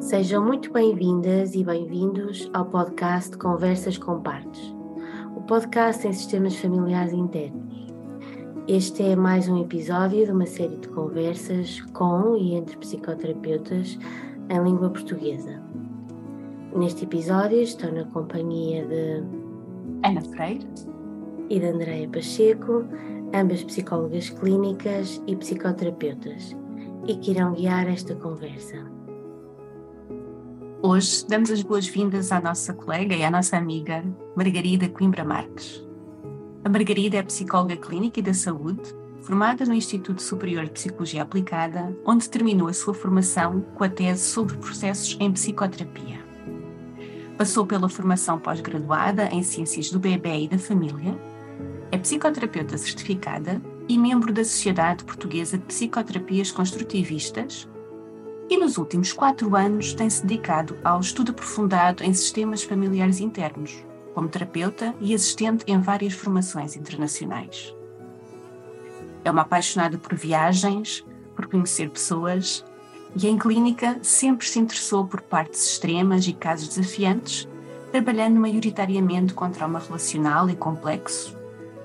Sejam muito bem-vindas e bem-vindos ao podcast Conversas com Partes, o podcast em sistemas familiares internos. Este é mais um episódio de uma série de conversas com e entre psicoterapeutas em língua portuguesa. Neste episódio estou na companhia de Ana Freire e de Andreia Pacheco, ambas psicólogas clínicas e psicoterapeutas, e que irão guiar esta conversa. Hoje damos as boas-vindas à nossa colega e à nossa amiga Margarida Coimbra Marques. A Margarida é psicóloga clínica e da saúde, formada no Instituto Superior de Psicologia Aplicada, onde terminou a sua formação com a tese sobre processos em psicoterapia. Passou pela formação pós-graduada em Ciências do Bebê e da Família, é psicoterapeuta certificada e membro da Sociedade Portuguesa de Psicoterapias Construtivistas e nos últimos quatro anos tem-se dedicado ao estudo aprofundado em sistemas familiares internos, como terapeuta e assistente em várias formações internacionais. É uma apaixonada por viagens, por conhecer pessoas e em clínica sempre se interessou por partes extremas e casos desafiantes, trabalhando maioritariamente com trauma relacional e complexo,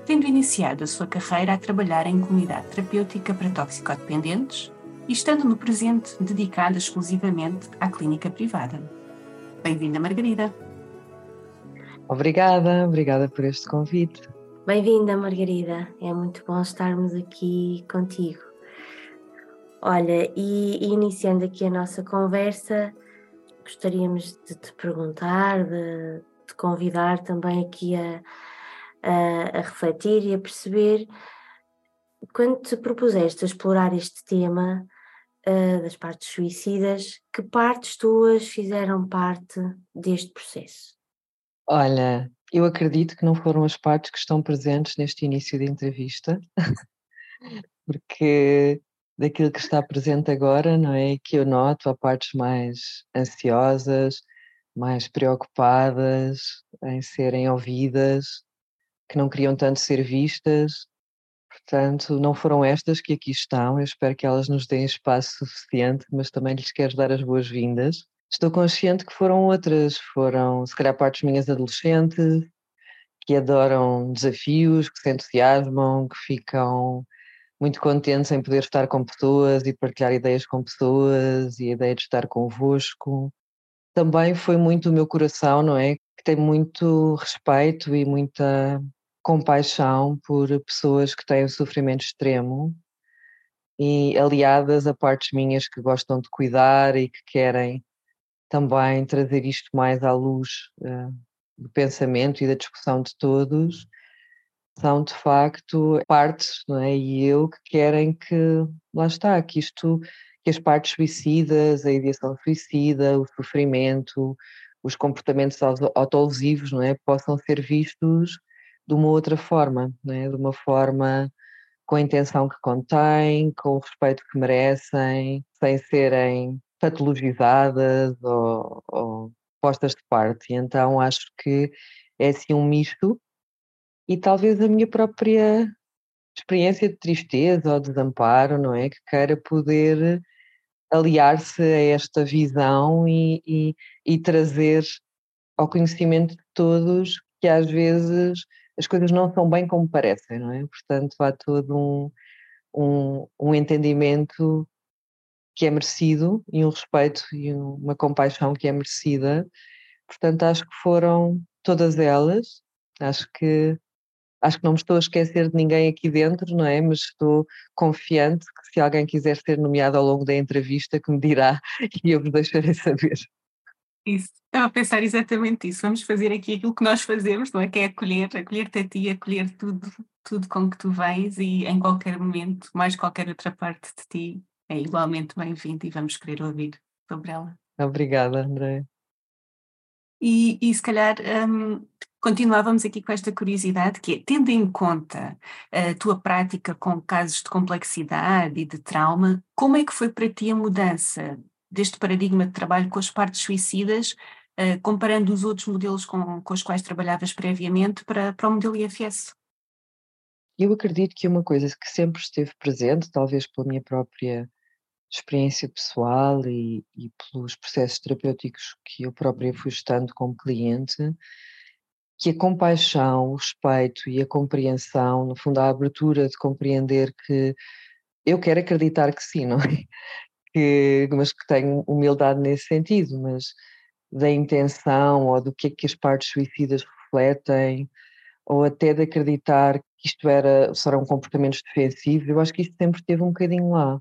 tendo iniciado a sua carreira a trabalhar em comunidade terapêutica para toxicodependentes e estando no presente dedicada exclusivamente à clínica privada. Bem-vinda, Margarida. Obrigada, obrigada por este convite. Bem-vinda, Margarida. É muito bom estarmos aqui contigo. Olha, e, iniciando aqui a nossa conversa, gostaríamos de te perguntar, de, de convidar também aqui a, a, a refletir e a perceber quando te propuseste a explorar este tema uh, das partes suicidas, que partes tuas fizeram parte deste processo? Olha, eu acredito que não foram as partes que estão presentes neste início de entrevista, porque daquilo que está presente agora, não é? Que eu noto há partes mais ansiosas, mais preocupadas em serem ouvidas, que não queriam tanto ser vistas Portanto, não foram estas que aqui estão, eu espero que elas nos deem espaço suficiente, mas também lhes quero dar as boas-vindas. Estou consciente que foram outras, foram se calhar partes minhas adolescentes, que adoram desafios, que se entusiasmam, que ficam muito contentes em poder estar com pessoas e partilhar ideias com pessoas e a ideia de estar convosco. Também foi muito o meu coração, não é? Que tem muito respeito e muita compaixão por pessoas que têm o sofrimento extremo e aliadas a partes minhas que gostam de cuidar e que querem também trazer isto mais à luz uh, do pensamento e da discussão de todos, são de facto partes, não é? E eu que querem que, lá está, que isto, que as partes suicidas, a ideação suicida, o sofrimento, os comportamentos autolesivos, não é? Possam ser vistos de uma outra forma, né? de uma forma com a intenção que contém, com o respeito que merecem, sem serem patologizadas ou, ou postas de parte. Então acho que é assim um misto e talvez a minha própria experiência de tristeza ou desamparo, não é? Que queira poder aliar-se a esta visão e, e, e trazer ao conhecimento de todos que às vezes as coisas não são bem como parecem, não é? Portanto, há todo um, um, um entendimento que é merecido e um respeito e uma compaixão que é merecida. Portanto, acho que foram todas elas. Acho que acho que não me estou a esquecer de ninguém aqui dentro, não é? Mas estou confiante que se alguém quiser ser nomeado ao longo da entrevista, que me dirá e eu vos deixarei saber. Isso, estava a pensar exatamente isso. Vamos fazer aqui aquilo que nós fazemos, não é? Que é acolher, acolher-te a ti, acolher tudo, tudo com que tu vens e em qualquer momento, mais qualquer outra parte de ti, é igualmente bem-vindo e vamos querer ouvir sobre ela. Obrigada, André. E, e se calhar um, continuávamos aqui com esta curiosidade, que é, tendo em conta a tua prática com casos de complexidade e de trauma, como é que foi para ti a mudança deste paradigma de trabalho com as partes suicidas, uh, comparando os outros modelos com, com os quais trabalhavas previamente para, para o modelo IFS? eu acredito que uma coisa que sempre esteve presente, talvez pela minha própria experiência pessoal e, e pelos processos terapêuticos que eu própria fui estando como cliente, que a compaixão, o respeito e a compreensão, no fundo, a abertura de compreender que eu quero acreditar que sim, não é? Que, mas que tenho humildade nesse sentido, mas da intenção ou do que é que as partes suicidas refletem, ou até de acreditar que isto era, serão comportamentos defensivos, eu acho que isto sempre esteve um bocadinho lá.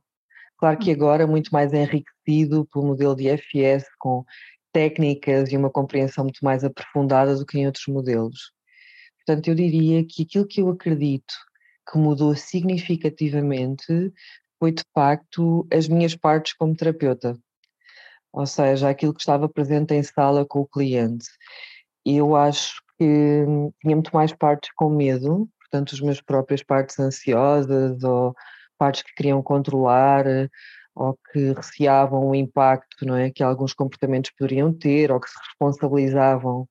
Claro que agora muito mais enriquecido pelo modelo de FS, com técnicas e uma compreensão muito mais aprofundada do que em outros modelos. Portanto, eu diria que aquilo que eu acredito que mudou significativamente foi de facto as minhas partes como terapeuta, ou seja, aquilo que estava presente em sala com o cliente. Eu acho que tinha muito mais partes com medo, portanto, as minhas próprias partes ansiosas ou partes que queriam controlar ou que receavam o impacto não é, que alguns comportamentos poderiam ter ou que se responsabilizavam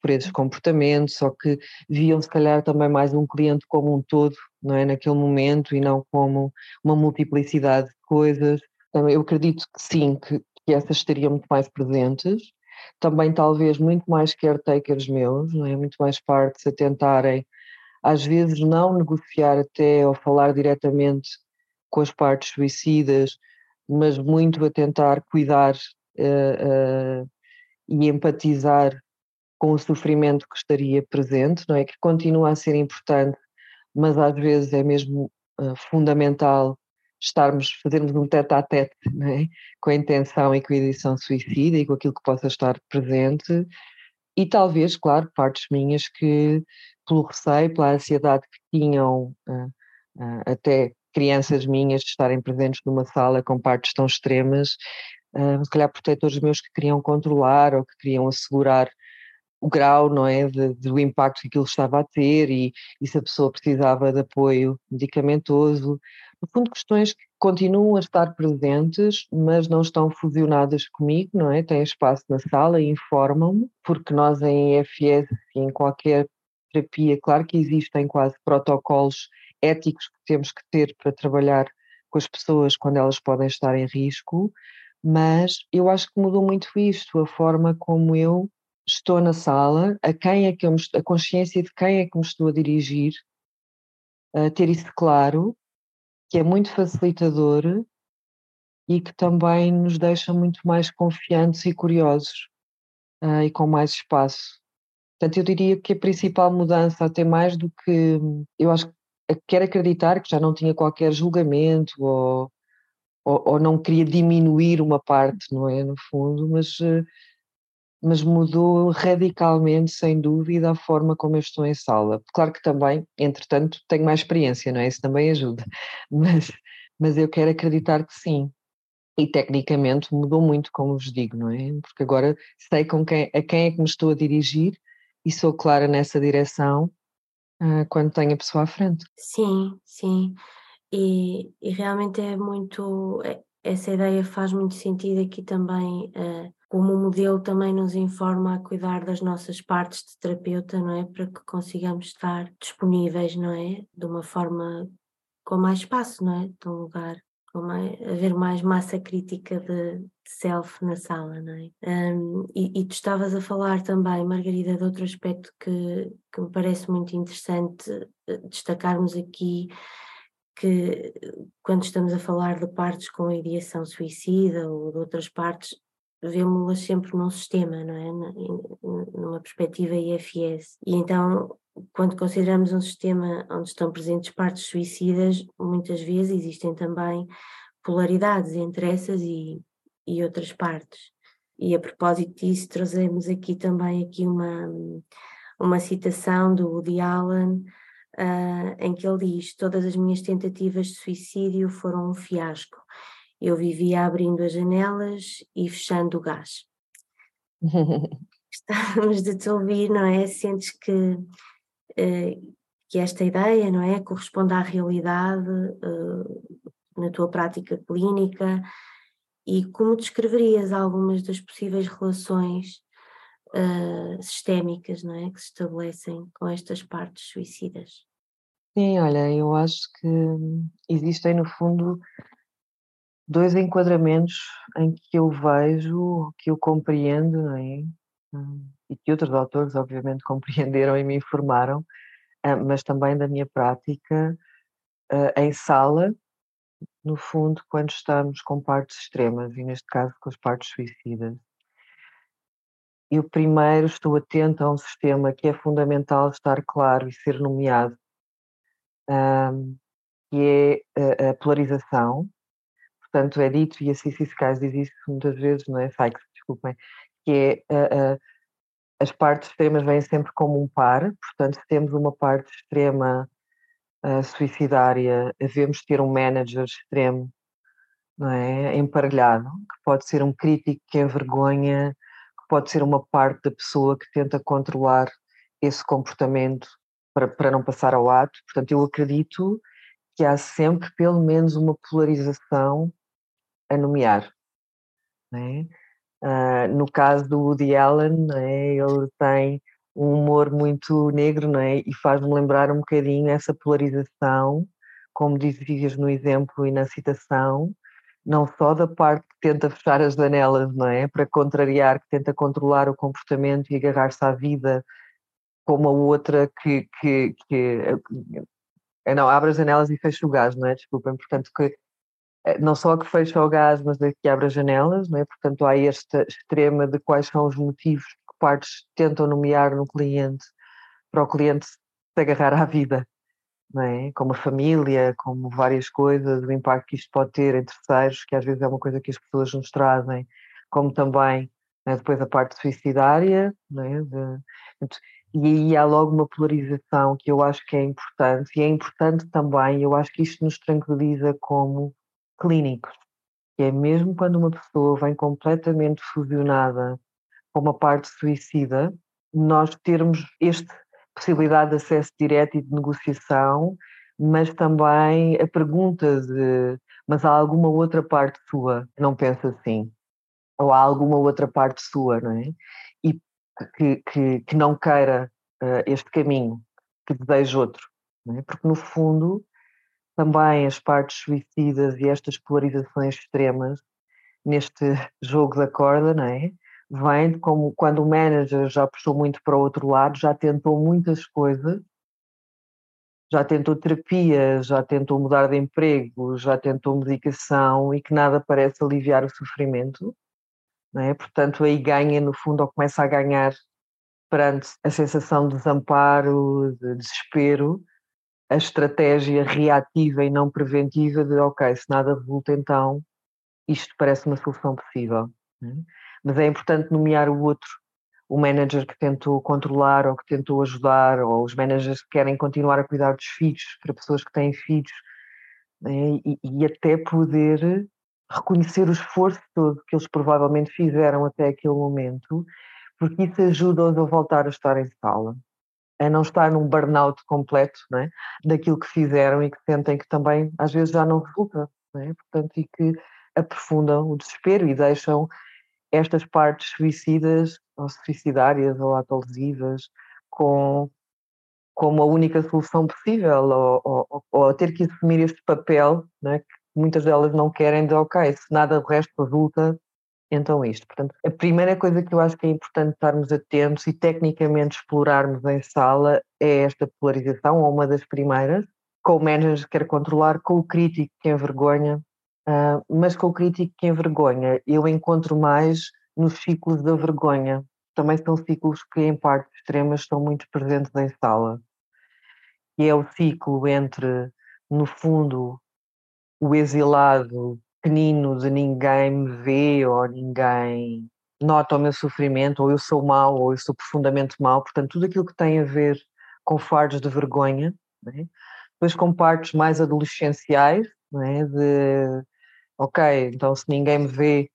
por esses comportamentos ou que viam se calhar também mais um cliente como um todo não é naquele momento e não como uma multiplicidade de coisas então, eu acredito que sim que, que essas estariam muito mais presentes também talvez muito mais caretakers meus não é muito mais partes a tentarem às vezes não negociar até ou falar diretamente com as partes suicidas, mas muito a tentar cuidar uh, uh, e empatizar com o sofrimento que estaria presente, não é? Que continua a ser importante, mas às vezes é mesmo uh, fundamental estarmos, fazermos um tete a tete, é? Com a intenção e com a edição suicida e com aquilo que possa estar presente, e talvez, claro, partes minhas que, pelo receio, pela ansiedade que tinham até crianças minhas estarem presentes numa sala com partes tão extremas, uh, se calhar protetores meus que queriam controlar ou que queriam assegurar o grau, não é, de, do impacto que aquilo estava a ter e, e se a pessoa precisava de apoio medicamentoso. No fundo, questões que continuam a estar presentes, mas não estão fusionadas comigo, não é? Têm espaço na sala e informam-me, porque nós em EFS em qualquer terapia, claro que existem quase protocolos éticos que temos que ter para trabalhar com as pessoas quando elas podem estar em risco, mas eu acho que mudou muito isto, a forma como eu estou na sala, a quem é que eu me, a consciência de quem é que me estou a dirigir, a ter isso claro, que é muito facilitador e que também nos deixa muito mais confiantes e curiosos uh, e com mais espaço. Portanto, eu diria que a principal mudança, até mais do que eu acho que quero acreditar que já não tinha qualquer julgamento ou, ou, ou, não queria diminuir uma parte, não é? No fundo, mas, eh, mas mudou radicalmente, sem dúvida, a forma como eu estou em sala. Claro que também, entretanto, tenho mais experiência, não é? Isso também ajuda, mas, mas eu quero acreditar que sim. E tecnicamente mudou muito, como vos digo, não é? Porque agora sei com quem, a quem é que me estou a dirigir e sou clara nessa direção uh, quando tenho a pessoa à frente. Sim, sim. E, e realmente é muito. É, essa ideia faz muito sentido aqui também, uh, como o modelo também nos informa a cuidar das nossas partes de terapeuta, não é? Para que consigamos estar disponíveis, não é? De uma forma com mais espaço, não é? De um lugar mais, haver mais massa crítica de, de self na sala, não é? Um, e, e, tu estavas a falar também, Margarida, de outro aspecto que, que me parece muito interessante eh, destacarmos aqui, que quando estamos a falar de partes com ideação suicida ou de outras partes, vemos-las sempre num sistema, não é? Numa perspectiva IFS. E então quando consideramos um sistema onde estão presentes partes suicidas, muitas vezes existem também polaridades entre essas e, e outras partes. E a propósito disso, trazemos aqui também aqui uma, uma citação do Woody Allen, uh, em que ele diz: Todas as minhas tentativas de suicídio foram um fiasco. Eu vivia abrindo as janelas e fechando o gás. Estamos de te ouvir, não é? Sentes que eh, que esta ideia, não é, corresponde à realidade eh, na tua prática clínica e como descreverias algumas das possíveis relações uh, sistémicas não é, que se estabelecem com estas partes suicidas? Sim, olha, eu acho que existem, no fundo, dois enquadramentos em que eu vejo, que eu compreendo, não é? Hum, e que outros autores, obviamente, compreenderam e me informaram, ah, mas também da minha prática ah, em sala, no fundo, quando estamos com partes extremas, e neste caso com as partes suicidas. Eu primeiro estou atento a um sistema que é fundamental estar claro e ser nomeado, um, que é a, polarização. Portanto, é dito, e a Cici Skies diz isso muitas vezes, não é? Sykes, desculpem, que é as partes extremas vêm sempre como um par, portanto, se temos uma parte extrema uh, suicidária, devemos ter um manager extremo, não é? Emparelhado, que pode ser um crítico que envergonha, que pode ser uma parte da pessoa que tenta controlar esse comportamento para, para não passar ao ato. Portanto, eu acredito que há sempre pelo menos uma polarização a nomear. É? Uh, no caso do Woody Allen, é? ele tem um humor muito negro é? e faz-me lembrar um bocadinho essa polarização, como dizias no exemplo e na citação, não só da parte que tenta fechar as janelas, não é? Para contrariar, que tenta controlar o comportamento e agarrar-se à vida como a outra que, que, que eh, não, abre as janelas e fecha o gás, não é? Desculpem, portanto, que não só que fecha o gás, mas a que abre as janelas, não é? Portanto, há esta extrema de quais são os motivos que partes tentam nomear no cliente para o cliente se agarrar à vida, não é? Como a família, como várias coisas, o impacto que isto pode ter em terceiros, que às vezes é uma coisa que as pessoas nos trazem, como também é? depois a parte suicidária, não é? De, e aí há logo uma polarização que eu acho que é importante, e é importante também, eu acho que isto nos tranquiliza como clínicos, que é mesmo quando uma pessoa vem completamente fusionada com uma parte suicida, nós termos esta possibilidade de acesso direto e de negociação, mas também a pergunta de mas há alguma outra parte sua que não pensa assim? Ou há alguma outra parte sua, não é? que, que, que não queira uh, este caminho, que deseje outro. É? Porque, no fundo, também as partes suicidas e estas polarizações extremas neste jogo da corda, não é? Vem como quando o manager já puxou muito para o outro lado, já tentou muitas coisas, já tentou terapia, já tentou mudar de emprego, já tentou medicação e que nada parece aliviar o sofrimento é? Portanto, aí ganha, no fundo, ou começa a ganhar perante a sensação de desamparo, de desespero, a estratégia reativa e não preventiva de, ok, se nada resulta, então isto parece uma solução possível. É? Mas é importante nomear o outro, o manager que tentou controlar ou que tentou ajudar, ou os managers que querem continuar a cuidar dos filhos, para pessoas que têm filhos, é? e, e até poder reconhecer o esforço todo que eles provavelmente fizeram até aquele momento, porque isso ajuda-os a voltar a estar em sala, a não estar num burnout completo é? daquilo que fizeram e que sentem que também às vezes já não resulta, não é? portanto, e que aprofundam o desespero e deixam estas partes suicidas ou suicidárias ou autolesivas com como a única solução possível ou, ou, ou, ter que assumir este papel né, muitas delas não querem de ok, se nada do resto resulta, então isto. Portanto, a primeira coisa que eu acho que é importante estarmos atentos e tecnicamente explorarmos em sala é esta polarização, ou uma das primeiras, com o manager que quer controlar, com o crítico que envergonha, uh, mas com o crítico que envergonha eu encontro mais nos ciclos da vergonha. Também são ciclos que em partes extremas estão muito presentes em sala. E é o ciclo entre, no fundo, o exilado pequenino de ninguém me vê ou ninguém nota o meu sofrimento, ou eu sou mau, ou eu sou profundamente mau, portanto, tudo aquilo que tem a ver com fardos de vergonha, né? depois com partes mais adolescenciais, né? de ok, então se ninguém me vê,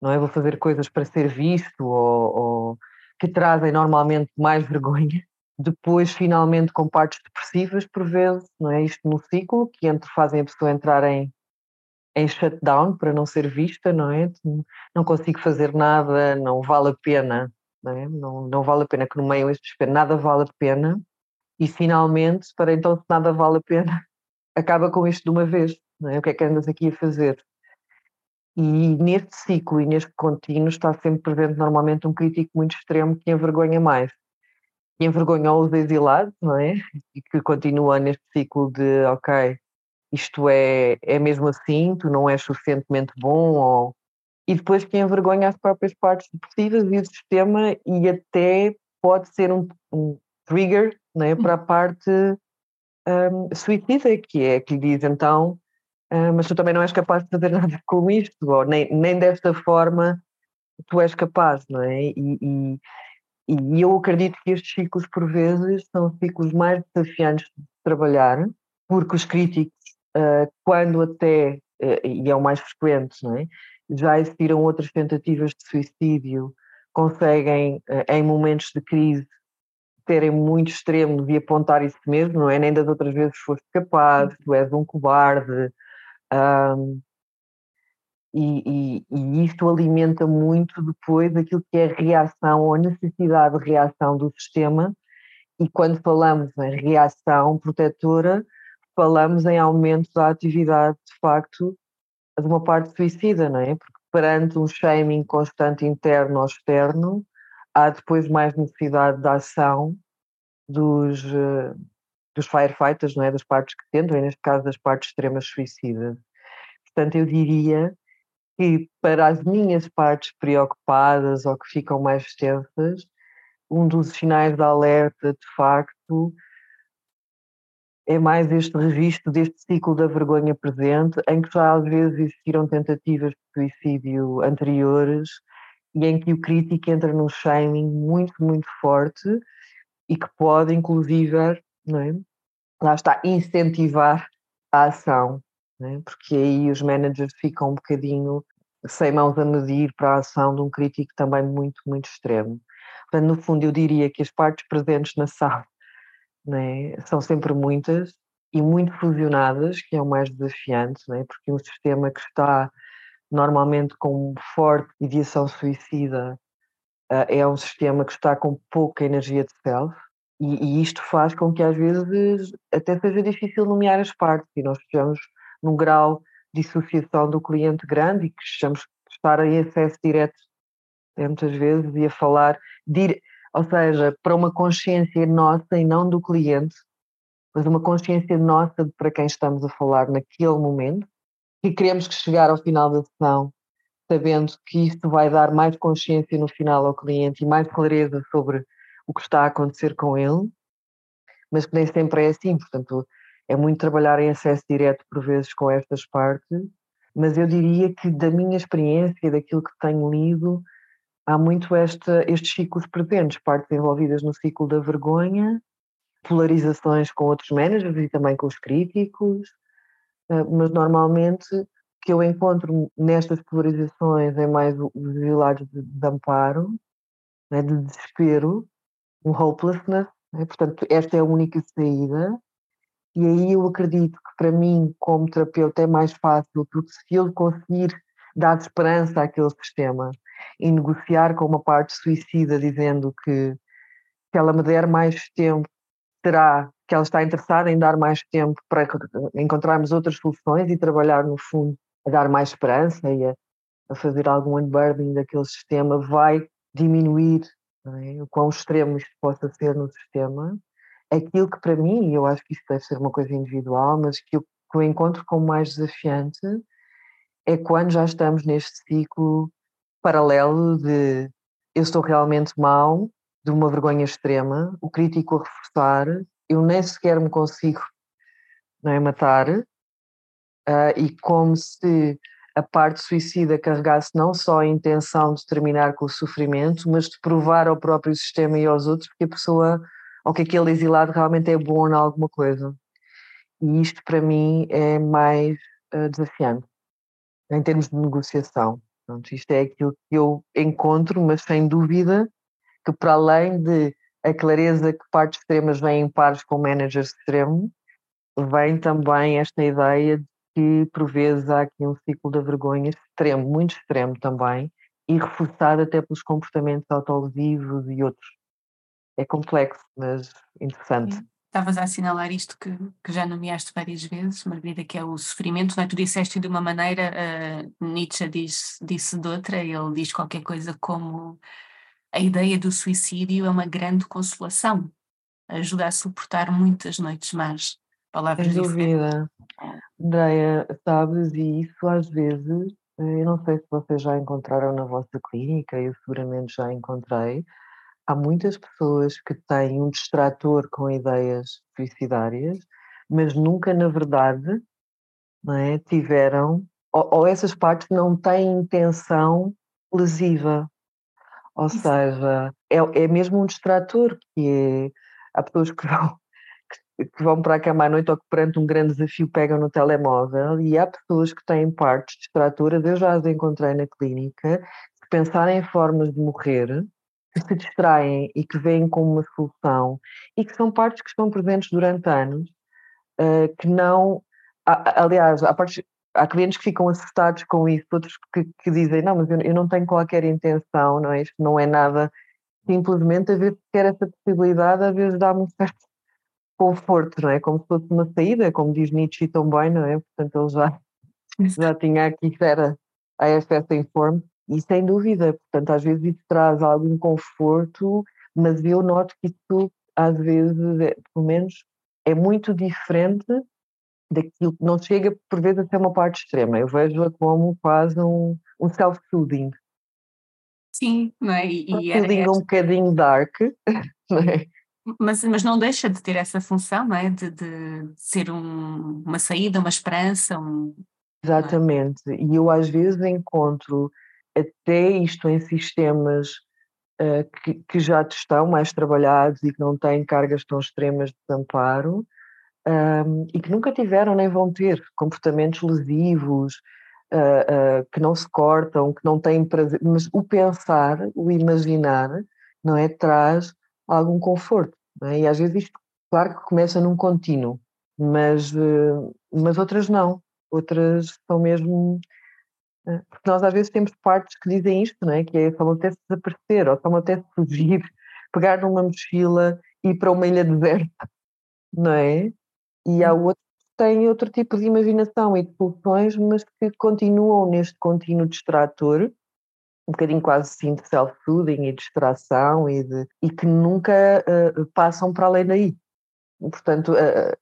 não é? Vou fazer coisas para ser visto, ou, ou que trazem normalmente mais vergonha. Depois, finalmente, com partes depressivas, por vezes, não é? Isto no ciclo, que entre, fazem a pessoa entrar em, em shutdown para não ser vista, não é? Não consigo fazer nada, não vale a pena, não é? Não, não vale a pena que no meio este desespero nada vale a pena. E finalmente, para então se nada vale a pena, acaba com isto de uma vez, não é? O que é que andas aqui a fazer? E neste ciclo e neste contínuo está sempre presente normalmente um crítico muito extremo que envergonha mais. Que envergonhou os exilados, não é? E que continua neste ciclo de, ok, isto é, é mesmo assim, tu não és suficientemente bom, ou... e depois que envergonha as próprias partes depressivas e o sistema e até pode ser um, um trigger né, para a parte um, suicida, que é que lhe diz então, uh, mas tu também não és capaz de fazer nada com isto, ou nem, nem desta forma tu és capaz, não é? E, e, e eu acredito que estes ciclos, por vezes, são ciclos mais desafiantes de trabalhar, porque os críticos, uh, quando até, uh, e é o mais frequente, não é? já existiram outras tentativas de suicídio, conseguem, em momentos de crise, serem muito extremos e apontar isso mesmo, não é? Nem das outras vezes foste capaz, tu és um cobarde. Um, e, e, e, isto alimenta muito depois aquilo que é a reação ou a necessidade de reação do sistema. E quando falamos em reação protetora, falamos em aumento da atividade, de facto, de uma parte suicida, não é? Porque perante um shaming constante interno ou externo, há depois mais necessidade de ação dos, eh, dos firefighters, não é? das partes que tentam, e neste caso das partes extremas suicidas. Portanto, eu diria que para as minhas partes preocupadas ou que ficam mais tensas, um dos sinais de alerta, de facto, é mais este registro deste ciclo da vergonha presente, em que já às vezes existiram tentativas de suicídio anteriores e em que o crítico entra num shaming muito, muito forte e que pode, inclusive, não é? lá está, incentivar a ação, é? porque aí os managers ficam um bocadinho sem mãos a medir para a ação de um crítico também muito, muito extremo. Portanto, no fundo, eu diria que as partes presentes na sala é? são sempre muitas e muito fusionadas, que é o mais desafiante, é? porque um sistema que está normalmente com forte ideação suicida, uh, é um sistema que está com pouca energia de self, e, e, isto faz com que às vezes até seja difícil nomear as partes, e nós estejamos num grau de dissociação do cliente grande e que estamos estar em acesso direto muitas vezes e a falar, dire... ou seja, para uma consciência nossa e não do cliente, mas uma consciência nossa para quem estamos a falar naquele momento e queremos que chegar ao final da sessão sabendo que isto vai dar mais consciência no final ao cliente e mais clareza sobre o que está a acontecer com ele, mas que nem sempre é assim, portanto é muito trabalhar em acesso direto por vezes com estas partes, mas eu diria que da minha experiência, daquilo que tenho lido, há muito esta, estes ciclos presentes, partes envolvidas no ciclo da vergonha, polarizações com outros managers e também com os críticos, ah, mas normalmente que eu encontro nestas polarizações é mais os exilados de, de amparo, né, de desespero, um hopelessness, né, portanto esta é a única saída. E aí eu acredito que para mim como terapeuta é mais fácil porque se eu conseguir dar esperança àquele sistema e negociar com uma parte suicida dizendo que se ela me der mais tempo terá que ela está interessada em dar mais tempo para encontrarmos outras soluções e trabalhar, no fundo, a dar mais esperança e a, a fazer algum unburdening daquele sistema, vai diminuir é? o quão extremo isto possa ser no sistema. Aquilo que para mim, e eu acho que isso deve ser uma coisa individual, mas que eu, que eu encontro como mais desafiante é quando já estamos neste ciclo paralelo de eu estou realmente mal, de uma vergonha extrema, o crítico a reforçar, eu nem sequer me consigo não é, matar, uh, e como se a parte suicida carregasse não só a intenção de terminar com o sofrimento, mas de provar ao próprio sistema e aos outros que a pessoa, ou que aquele exilado realmente é bom em alguma coisa. E isto para mim é mais uh, desafiante, em termos de negociação. Pronto, isto é aquilo que eu encontro, mas sem dúvida que para além de a clareza que partes extremas vêm em pares com managers extremo, vem também esta ideia de que por vezes há aqui um ciclo da vergonha extremo, muito extremo também, e reforçado até pelos comportamentos autolesivos e outros. É complexo, mas interessante. Estavas a assinalar isto que, que, já nomeaste várias vezes, Margarida, que é o sofrimento, não é? Tu disseste de uma maneira, uh, Nietzsche disse, disse de outra, ele diz qualquer coisa como a ideia do suicídio é uma grande consolação, ajuda a suportar muitas noites más. Palavras Sem dúvida. Andréia, sabes, e isso às vezes, eh, eu não sei se vocês já encontraram na vossa clínica, eu seguramente já encontrei, há muitas pessoas que têm um distrator com ideias suicidárias, mas nunca, na verdade, é, tiveram, ou, ou essas partes não têm intenção lesiva. Ou seja, é, é mesmo um distrator, que é, há pessoas que vão, que, que vão para a cama à noite ou que perante um grande desafio pegam no telemóvel e há pessoas que têm partes distratoras, eu já as encontrei na clínica, que pensarem em formas de morrer, que se distraem e que veem como uma solução e que são partes que estão presentes durante anos, uh, que não. Aliás, há, partes, há clientes que ficam assustados com isso, outros que, que dizem: Não, mas eu, eu, não tenho qualquer intenção, não é? Isto não é nada. Simplesmente a ver quer essa possibilidade, às vezes dá-me um certo conforto, não é? Como se fosse uma saída, como diz Nietzsche tão bem, não é? Portanto, ele já, já tinha aqui, era a FS Informe, e sem dúvida, portanto, às vezes isso traz algum conforto, mas eu noto que isso, às vezes, é, pelo menos, é muito diferente daquilo que não chega, por vezes, a ser uma parte extrema. Eu vejo-a como quase um, um self-soothing. Sim, não é? E, um soothing um bocadinho dark, não é? Mas, mas não deixa de ter essa função, não é? De, de ser um, uma saída, uma esperança. Um, é? Exatamente. E eu às vezes encontro até isto em sistemas uh, que, que, já estão mais trabalhados e que não têm cargas tão extremas de desamparo um, e que nunca tiveram nem vão ter comportamentos lesivos, uh, uh, que não se cortam, que não têm prazer, mas o pensar, o imaginar, não é, traz algum conforto. É? E às vezes isto, claro que começa num contínuo, mas, mas outras não. Outras são mesmo porque nós às vezes temos partes que dizem isto, não é? Que é só me apetece desaparecer, ou só me apetece fugir, pegar numa mochila e ir para uma ilha deserta, não é? E há outros que têm outro tipo de imaginação e de pulsões, mas que continuam neste contínuo distrator, um bocadinho quase assim de self-soothing e distração e, de, e que nunca uh, passam para além daí. Portanto, uh,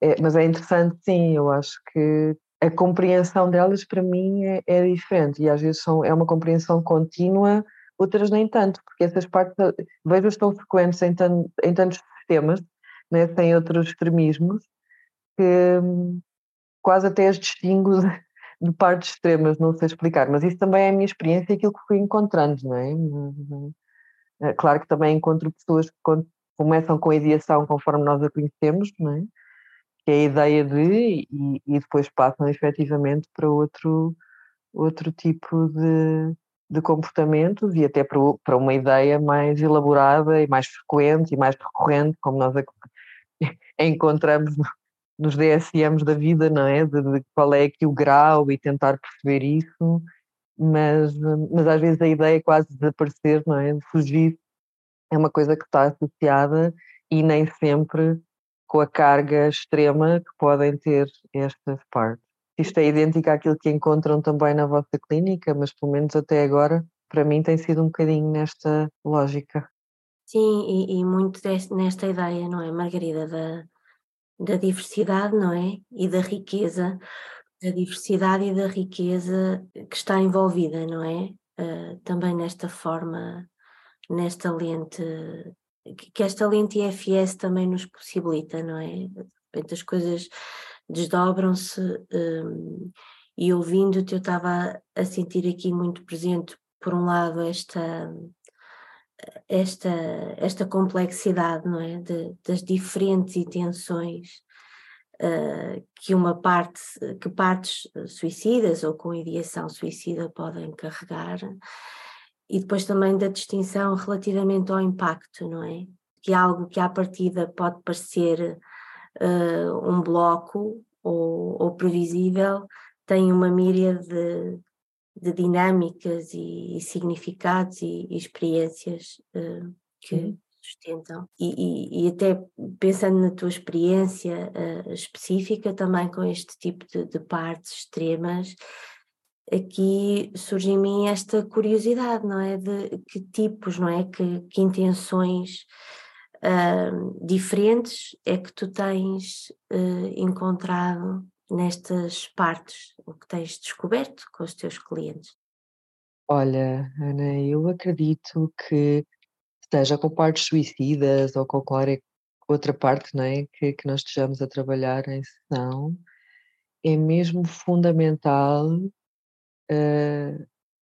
é, mas é interessante, sim, eu acho que a compreensão delas para mim é, é, diferente e às vezes são, é uma compreensão contínua, outras nem tanto, porque essas partes vejo tão frequentes em, tan, em tantos sistemas, né, sem outros extremismos, que hum, quase até as distingo de, partes extremas, não sei explicar, mas isso também é a minha experiência e aquilo que fui encontrando, não é? é claro que também encontro pessoas que começam com a ideação conforme nós a conhecemos, não é? Que é a ideia de, e, e depois passam efetivamente para outro, outro tipo de, de comportamentos e até para, para uma ideia mais elaborada e mais frequente e mais recorrente, como nós a, encontramos nos DSMs da vida, não é? De, de, qual é aqui o grau e tentar perceber isso, mas, mas às vezes a ideia é quase desaparecer, não é? De fugir é uma coisa que está associada e nem sempre com a carga extrema que podem ter estas partes. Isto é idêntico àquilo que encontram também na vossa clínica, mas pelo menos até agora, para mim, tem sido um bocadinho nesta lógica. Sim, e, e muito deste, nesta ideia, não é, Margarida, da, da diversidade, não é? E da riqueza, da diversidade e da riqueza que está envolvida, não é? Uh, também nesta forma, nesta lente que esta lente IFS também nos possibilita, não é? As coisas desdobram-se um, e ouvindo-te eu estava a sentir aqui muito presente, por um lado, esta esta, esta complexidade, não é? De, das diferentes intenções uh, que uma parte, que partes suicidas ou com ideação suicida podem carregar e depois também da distinção relativamente ao impacto, não é? Que é algo que à partida pode parecer uh, um bloco ou, ou, previsível, tem uma míria de, de dinâmicas e, e, significados e, e experiências uh, que, sustentam. E, e, e, até pensando na tua experiência uh, específica também com este tipo de, de, partes extremas, aqui surge em mim esta curiosidade, não é? De que tipos, não é? Que, que intenções uh, diferentes é que tu tens uh, encontrado nestas partes, o que tens descoberto com os teus clientes? Olha, Ana, eu acredito que seja com partes suicidas ou com qualquer outra parte não é, que, que nós estejamos a trabalhar em sessão, é mesmo fundamental uh,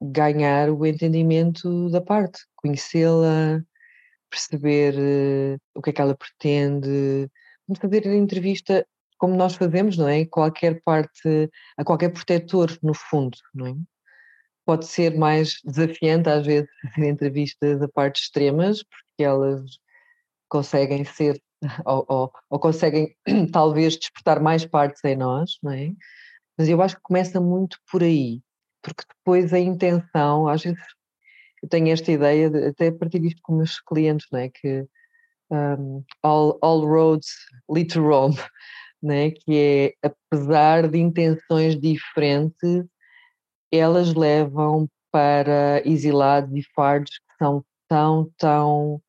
ganhar o entendimento da parte, conhecê-la, perceber uh, o que é que ela pretende, fazer a entrevista como nós fazemos, não é? Qualquer parte, a qualquer protetor, no fundo, não é? Pode ser mais desafiante, às vezes, fazer entrevistas a partes extremas, porque elas conseguem ser, ou, ou, ou conseguem talvez despertar mais partes em nós, não é? Mas eu acho que começa muito por aí, porque depois a intenção, às vezes eu tenho esta ideia, de, até a partir disto com meus clientes, não é? Que um, all, all roads lead to Rome né, que é, apesar de intenções diferentes, elas levam para exilados e fardos que são tão, tão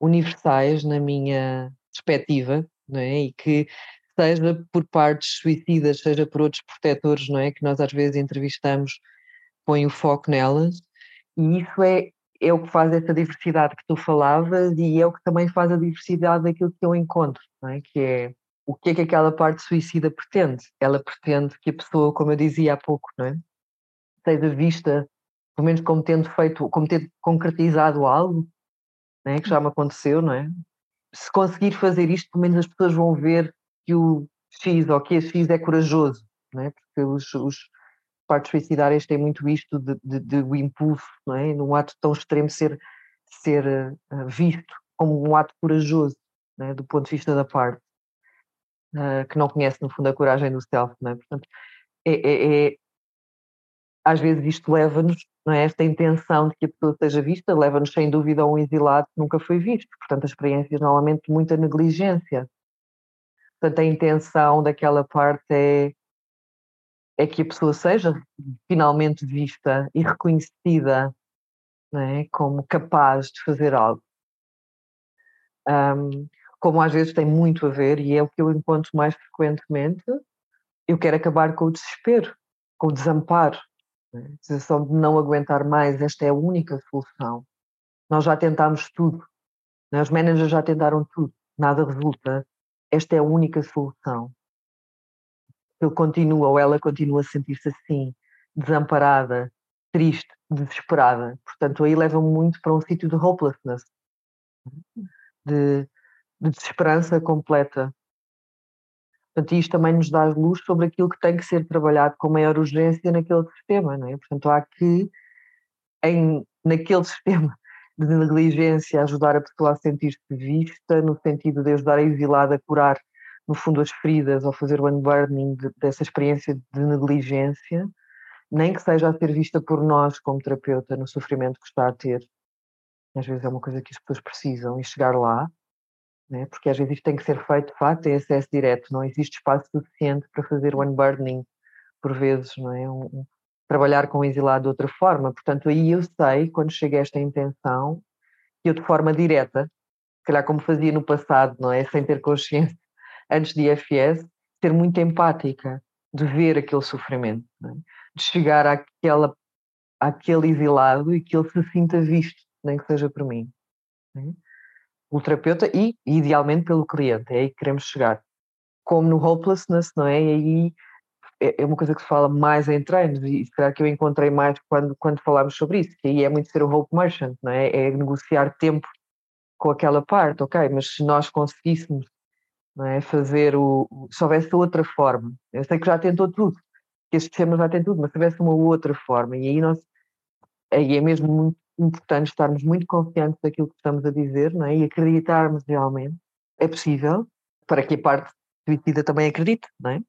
universais na minha perspectiva, não é? E que seja por partes suicidas, seja por outros protetores, não é? Que nós às vezes entrevistamos, põe o foco nelas, e isso é, é o que faz essa diversidade que tu falavas e é o que também faz a diversidade daquilo que eu encontro, é? Que é o que é que aquela parte suicida pretende? Ela pretende que a pessoa, como eu dizia há pouco, não é? seja vista, pelo menos como tendo feito, como tendo concretizado algo, é? que já me aconteceu, não é? Se conseguir fazer isto, pelo menos as pessoas vão ver que o X ou que a X é corajoso, não é? Porque os, os partes suicidárias têm muito isto de, de, de, o impulso, não é? Num ato tão extremo ser, ser uh, visto como um ato corajoso, é? do ponto de vista da parte uh, que não conhece, no fundo, a coragem do self. Não é? Portanto, é, é, é às vezes isto leva-nos, não é? esta intenção de que a pessoa seja vista, leva-nos sem dúvida a um exilado que nunca foi visto. Portanto, a experiência normalmente de muita negligência. Portanto, a intenção daquela parte é, é que a pessoa seja finalmente vista e reconhecida é? como capaz de fazer algo. Um, como às vezes tem muito a ver, e é o que eu encontro mais frequentemente, eu quero acabar com o desespero, com o desamparo, né? a sensação de não aguentar mais, esta é a única solução. Nós já tentámos tudo, né? os managers já tentaram tudo, nada resulta, esta é a única solução. Ele continua ou ela continua a sentir-se assim, desamparada, triste, desesperada. Portanto, aí leva muito para um sítio de hopelessness, de de desesperança completa. Portanto, isto também nos dá luz sobre aquilo que tem que ser trabalhado com maior urgência naquele sistema, não é? Portanto, há que, em, naquele sistema de negligência, ajudar a pessoa a sentir-se vista, no sentido de ajudar a exilada a curar, no fundo, as feridas ou fazer o unburdening de, dessa experiência de negligência, nem que seja a ser vista por nós como terapeuta no sofrimento que está a ter. Às vezes é uma coisa que as pessoas precisam e chegar lá né? porque às vezes isto tem que ser feito de facto em acesso direto, não existe espaço suficiente para fazer o unburdening, por vezes, não é? Um, um, trabalhar com o exilado de outra forma. Portanto, aí eu sei, quando chega esta intenção, que eu de forma direta, se calhar como fazia no passado, não é? Sem ter consciência, antes de IFS, ser muito empática, de ver aquele sofrimento, é? de chegar àquela, àquele exilado e que ele se sinta visto, nem que seja por mim. É? o terapeuta e, idealmente, pelo cliente. É aí que queremos chegar. Como no hopelessness, não é? E aí é, é uma coisa que se fala mais em treinos e será que eu encontrei mais quando, quando falámos sobre isso, que aí é muito ser o hope merchant, não é? É negociar tempo com aquela parte, ok, mas se nós conseguíssemos não é, fazer o, se houvesse outra forma, eu sei que já tentou tudo, que este sistema já tem tudo, mas se houvesse uma outra forma, e aí nós aí é mesmo muito importante estarmos muito confiantes daquilo que estamos a dizer não é? e acreditarmos realmente. É possível, para que a parte suicida também acredite, não é?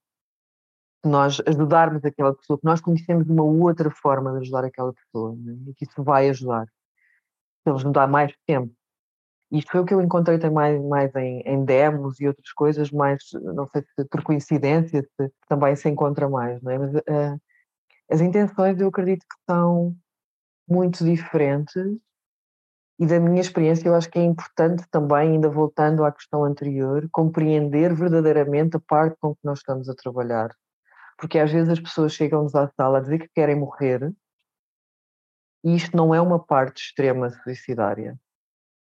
Nós ajudarmos aquela pessoa, que nós conhecemos uma outra forma de ajudar aquela pessoa, é? e que isso vai ajudar. Se eles nos dá mais tempo isto foi o que eu encontrei também mais em, em demos e outras coisas, mais, não sei se por coincidência se também se encontra mais, não é? Mas uh, as intenções eu acredito que são muito diferentes e da minha experiência eu acho que é importante também, ainda voltando à questão anterior, compreender verdadeiramente a parte com que nós estamos a trabalhar. Porque às vezes as pessoas chegam-nos à sala a dizer que querem morrer e isto não é uma parte extrema suicidária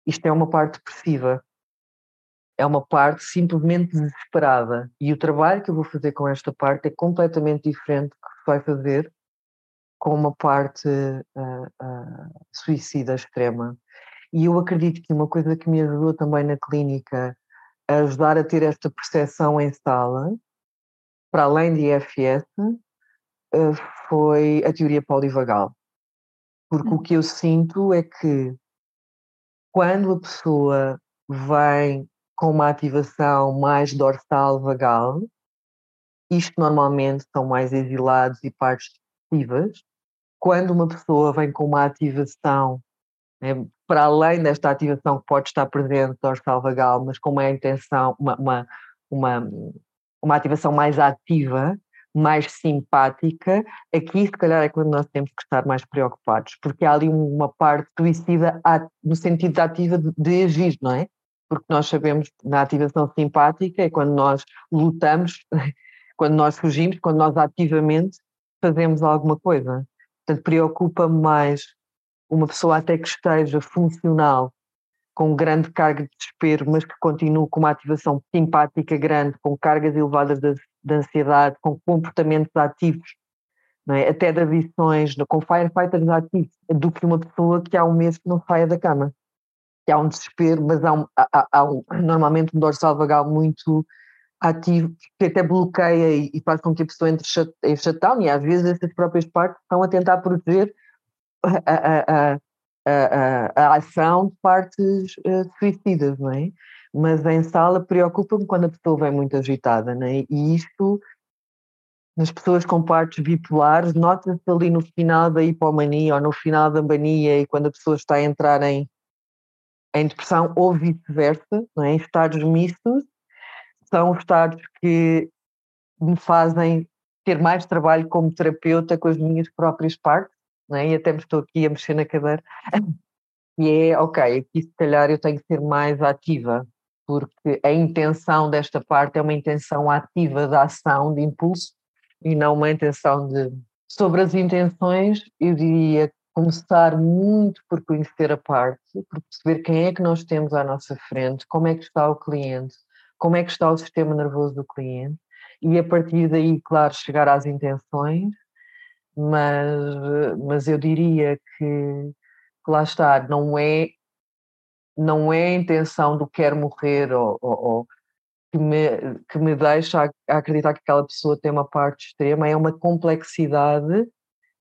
isto é uma parte depressiva, é uma parte simplesmente desesperada. E o trabalho que eu vou fazer com esta parte é completamente diferente do que se vai fazer com uma parte uh, uh, suicida extrema. E eu acredito que uma coisa que me ajudou também na clínica a ajudar a ter esta percepção em sala, para além de IFS, uh, foi a teoria polivagal. Porque hum. o que eu sinto é que quando a pessoa vem com uma ativação mais dorsal vagal, isto normalmente são mais exilados e partes depressivas. Quando uma pessoa vem com uma ativação, né, para além desta ativação que pode estar presente dorsal vagal, mas com uma intenção, uma, uma, uma, uma ativação mais ativa, mais simpática, aqui se calhar é quando nós temos que estar mais preocupados, porque há ali uma parte suicida no sentido de ativa de agir, não é? Porque nós sabemos na ativação simpática é quando nós lutamos, quando nós fugimos, quando nós ativamente fazemos alguma coisa. Portanto, preocupa-me mais uma pessoa até que esteja funcional com grande carga de desespero, mas que continue com uma ativação simpática grande, com cargas elevadas de, de ansiedade, com comportamentos ativos, é? até de adições, com firefighters ativos, do que uma pessoa que há um mês que não saia da cama. Que há um desespero, mas há, um, há, há um, normalmente um dorsal vagal muito ativo, que até bloqueia e, e faz com que a pessoa entre em shutdown, e às vezes essas próprias partes estão a tentar proteger a, a, a a, a, ação de partes uh, suicidas, não é? Mas em sala preocupa-me quando a pessoa vem muito agitada, não é? E isto, nas pessoas com partes bipolares, nota-se ali no final da hipomania ou no final da mania e quando a pessoa está a entrar em, em depressão ou vice-versa, é? Em estados mistos, são estados que me fazem ter mais trabalho como terapeuta com as minhas próprias partes né? e até me estou aqui a mexer na cadeira. E é, ok, aqui se calhar eu tenho que ser mais ativa, porque a intenção desta parte é uma intenção ativa da ação, de impulso, e não uma intenção de. Sobre as intenções, eu diria começar muito por conhecer a parte, por perceber quem é que nós temos à nossa frente, como é que está o cliente, como é que está o sistema nervoso do cliente, e a partir daí, claro, chegar às intenções mas, mas eu diria que, que lá está, não é, não é a intenção do quero morrer ou, ou, ou que, me, que me deixa a acreditar que aquela pessoa tem uma parte extrema, é uma complexidade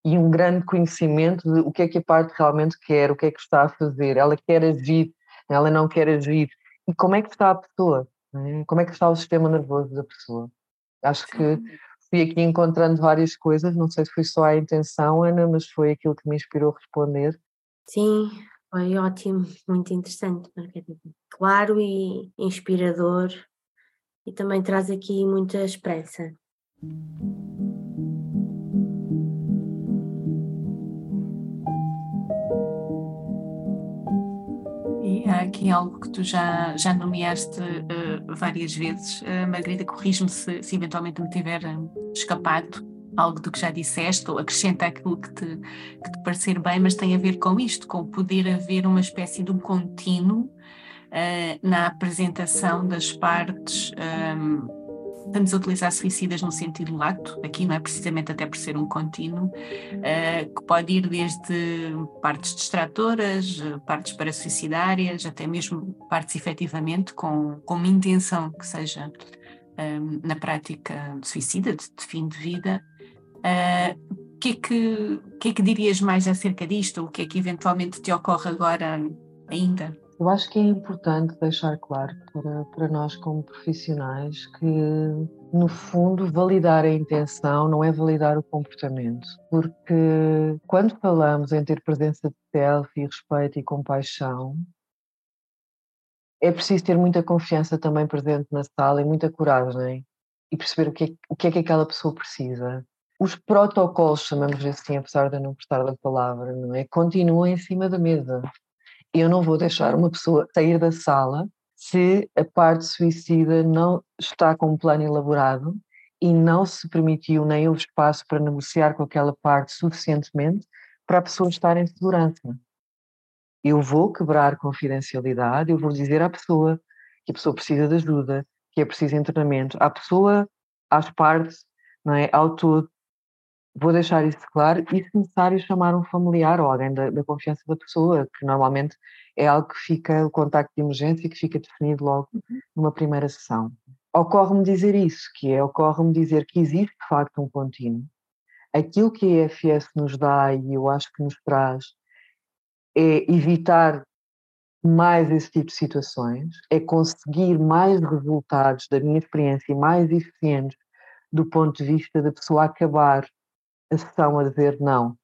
e um grande conhecimento de o que é que a parte realmente quer, o que é que está a fazer, ela quer agir, ela não quer agir, e como é que está a pessoa, é? como é que está o sistema nervoso da pessoa. Acho que fui aqui encontrando várias coisas, não sei se foi só a intenção, Ana, mas foi aquilo que me inspirou a responder. Sim, foi ótimo, muito interessante, Margarida. Claro e inspirador, e também traz aqui muita esperança. há aqui algo que tu já, já nomeaste uh, várias vezes. Uh, Margarida, corrige-me se, se, eventualmente me tiver eh, escapado algo do que já disseste ou acrescenta aquilo que te, que te parecer bem, mas tem a ver com isto, com poder haver uma espécie de um contínuo uh, na apresentação das partes. Um, estamos a utilizar suicidas no sentido lato, aqui não é precisamente até por ser um contínuo, uh, que pode ir desde partes distratoras, partes para suicidárias, até mesmo partes efetivamente com, com uma intenção que seja um, ehm, na prática suicida, de, de fim de vida. O uh, que, é que, que é que dirias mais acerca disto? O que é que eventualmente te ocorre agora ainda? Eu acho que é importante deixar claro para, para nós, como profissionais, que, no fundo, validar a intenção não é validar o comportamento. Porque quando falamos em ter presença de self e respeito e compaixão, é preciso ter muita confiança também presente na sala e muita coragem e perceber o que é, o que, é que aquela pessoa precisa. Os protocolos, chamamos assim, apesar de eu não gostar da palavra, não é? Continuam em cima da mesa. Eu não vou deixar uma pessoa sair da sala se a parte suicida não está com um plano elaborado e não se permitiu nem houve espaço para negociar com aquela parte suficientemente para a pessoa estar em segurança. Eu vou quebrar confidencialidade, eu vou dizer à pessoa que a pessoa precisa de ajuda, que é preciso internamento, à pessoa, às partes, não é? ao todo. Vou deixar isso claro e, se necessário, chamar um familiar ou alguém da, da confiança da pessoa, que normalmente é algo que fica, o contacto de emergência, que fica definido logo uhum. numa primeira sessão. Ocorre-me dizer isso, que é, ocorre-me dizer que existe de facto um contínuo. Aquilo que a EFS nos dá e eu acho que nos traz é evitar mais esse tipo de situações, é conseguir mais resultados, da minha experiência, mais eficientes do ponto de vista da pessoa acabar a sessão a dizer não.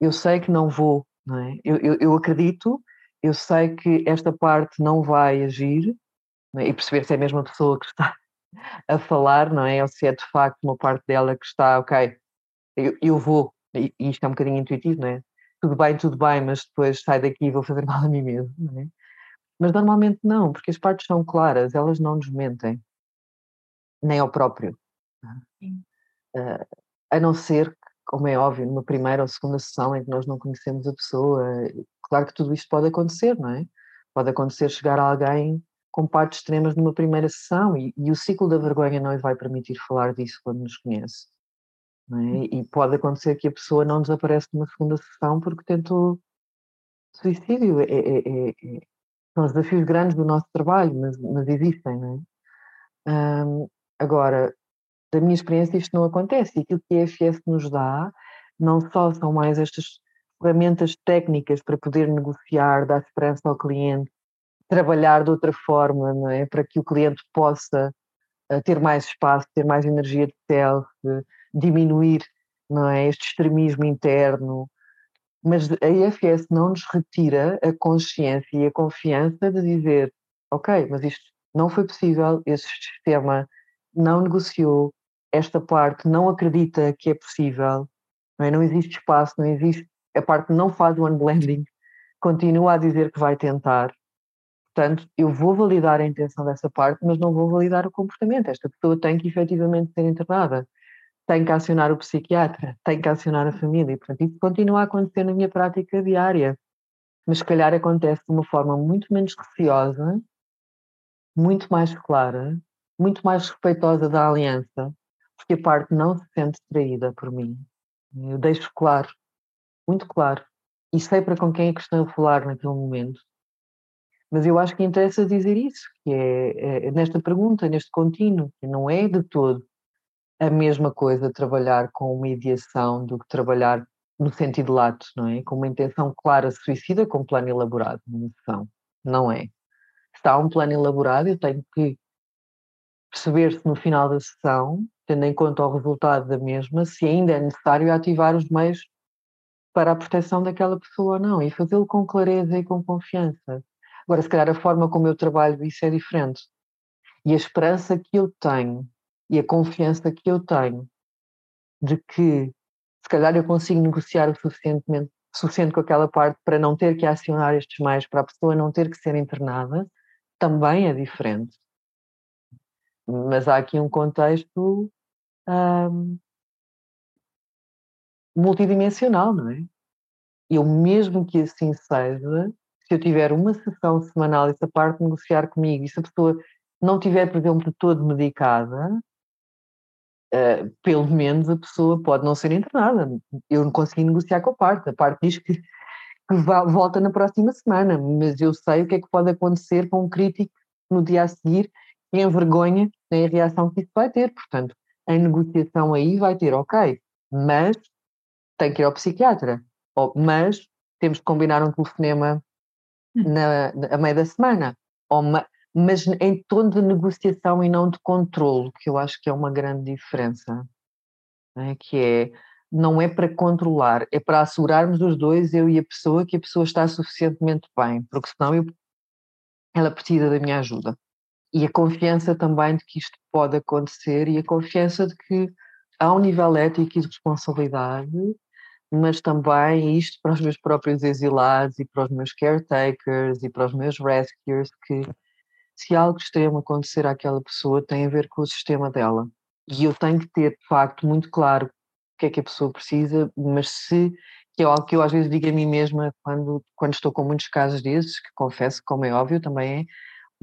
Eu sei que não vou, não é? eu, eu, eu acredito, eu sei que esta parte não vai agir é? e perceber se é a mesma pessoa que está a falar, não é? Ou se é de facto uma parte dela que está, ok, eu, eu vou, e isto é um bocadinho intuitivo, não é? tudo bem, tudo bem, mas depois sai daqui e vou fazer mal a mim mesmo. Não é? Mas normalmente não, porque as partes são claras, elas não nos mentem, nem ao próprio. Uh, a não ser, como é óbvio, numa primeira ou segunda sessão em que nós não conhecemos a pessoa, claro que tudo isto pode acontecer, não é? Pode acontecer chegar alguém com partes extremas numa primeira sessão e, e o ciclo da vergonha não vai permitir falar disso quando nos conhece. É? E pode acontecer que a pessoa não desaparece numa segunda sessão porque tentou suicídio. É, é, é, é, são os desafios grandes do nosso trabalho, mas, mas existem, não é? Um, agora, da minha experiência, isto não acontece. E aquilo que a EFS nos dá não só são mais estas ferramentas técnicas para poder negociar, dar esperança ao cliente, trabalhar de outra forma, não é? Para que o cliente possa uh, ter mais espaço, ter mais energia de self, diminuir não é, este extremismo interno, mas a IFS não nos retira a consciência e a confiança de dizer, ok, mas isto não foi possível, este sistema não negociou, esta parte não acredita que é possível, não, é? não existe espaço, não existe, a parte não faz o unblending, continua a dizer que vai tentar. Portanto, eu vou validar a intenção dessa parte, mas não vou validar o comportamento. Esta pessoa tem que efetivamente ser internada tem que acionar o psiquiatra, tem que acionar a família. Portanto, isso continua a acontecer na minha prática diária. Mas se calhar acontece de uma forma muito menos receosa, muito mais clara, muito mais respeitosa da aliança, porque a parte não se sente traída por mim. Eu deixo claro, muito claro, e sei para com quem é que estou a falar naquele momento. Mas eu acho que interessa dizer isso, que é, é nesta pergunta, neste contínuo, que não é de todo a mesma coisa trabalhar com mediação do que trabalhar no sentido lato, não é? Com uma intenção clara suicida com um plano elaborado, não não é? Se há um plano elaborado, eu tenho que perceber se no final da sessão, tendo em conta o resultado da mesma, se ainda é necessário ativar os meios para a proteção daquela pessoa ou não, e fazê-lo com clareza e com confiança. Agora, se calhar a forma como eu trabalho isso é diferente. E a esperança que eu tenho e a confiança que eu tenho de que se calhar eu consigo negociar o suficientemente suficiente com aquela parte para não ter que acionar estes mais, para a pessoa não ter que ser internada, também é diferente. Mas há aqui um contexto multidimensional, não é? Eu, mesmo que assim seja, se eu tiver uma sessão semanal e se a parte negociar comigo e se a pessoa não tiver, por exemplo, todo medicada, uh, pelo menos a pessoa pode não ser internada. Eu não consegui negociar com a parte, a parte diz que, que volta na próxima semana, mas eu sei o que é que pode acontecer com um crítico no dia a seguir e envergonha né, a reação que isso vai ter. Portanto, a negociação aí vai ter, ok, mas tem que ir ao psiquiatra, ou, mas temos que combinar um telefonema hum. na, na, a meio da semana, ou, mas em tom de negociação e não de controle, que eu acho que é uma grande diferença, é? que é, não é para controlar, é para assegurarmos os dois, eu e a pessoa, que a pessoa está suficientemente bem, porque senão eu ela precisa da minha ajuda. E a confiança também de que isto pode acontecer e a confiança de que há um nível ético e de responsabilidade, mas também isto para os meus próprios exilados e para os meus caretakers e para os meus rescuers, que se algo extremo acontecer àquela pessoa tem a ver com o sistema dela. E eu tenho que ter, de facto, muito claro o que é que a pessoa precisa, mas se, que é algo que eu às vezes digo a mim mesma quando, quando estou com muitos casos desses, que confesso como é óbvio, também é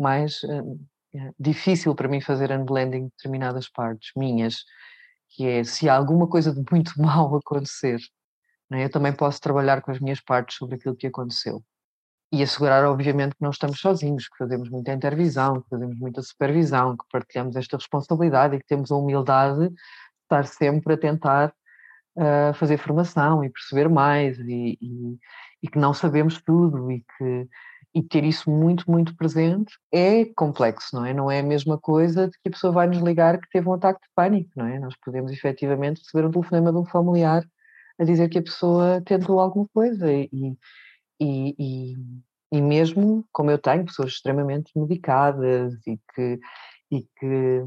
mais uh, difícil para mim fazer unblending de determinadas partes minhas, que é se há alguma coisa de muito mal acontecer, é? eu também posso trabalhar com as minhas partes sobre aquilo que aconteceu e assegurar, obviamente, que não estamos sozinhos, que fazemos muita intervisão, que fazemos muita supervisão, que partilhamos esta responsabilidade e que temos a humildade de estar sempre a tentar uh, fazer formação e perceber mais e, e, e, que não sabemos tudo e que e ter isso muito, muito presente é complexo, não é? Não é a mesma coisa de que a pessoa vai nos ligar que teve um ataque de pânico, não é? Nós podemos efetivamente receber um telefonema de um familiar a dizer que a pessoa tentou alguma coisa e, e, e, e mesmo como eu tenho pessoas extremamente medicadas e que, e que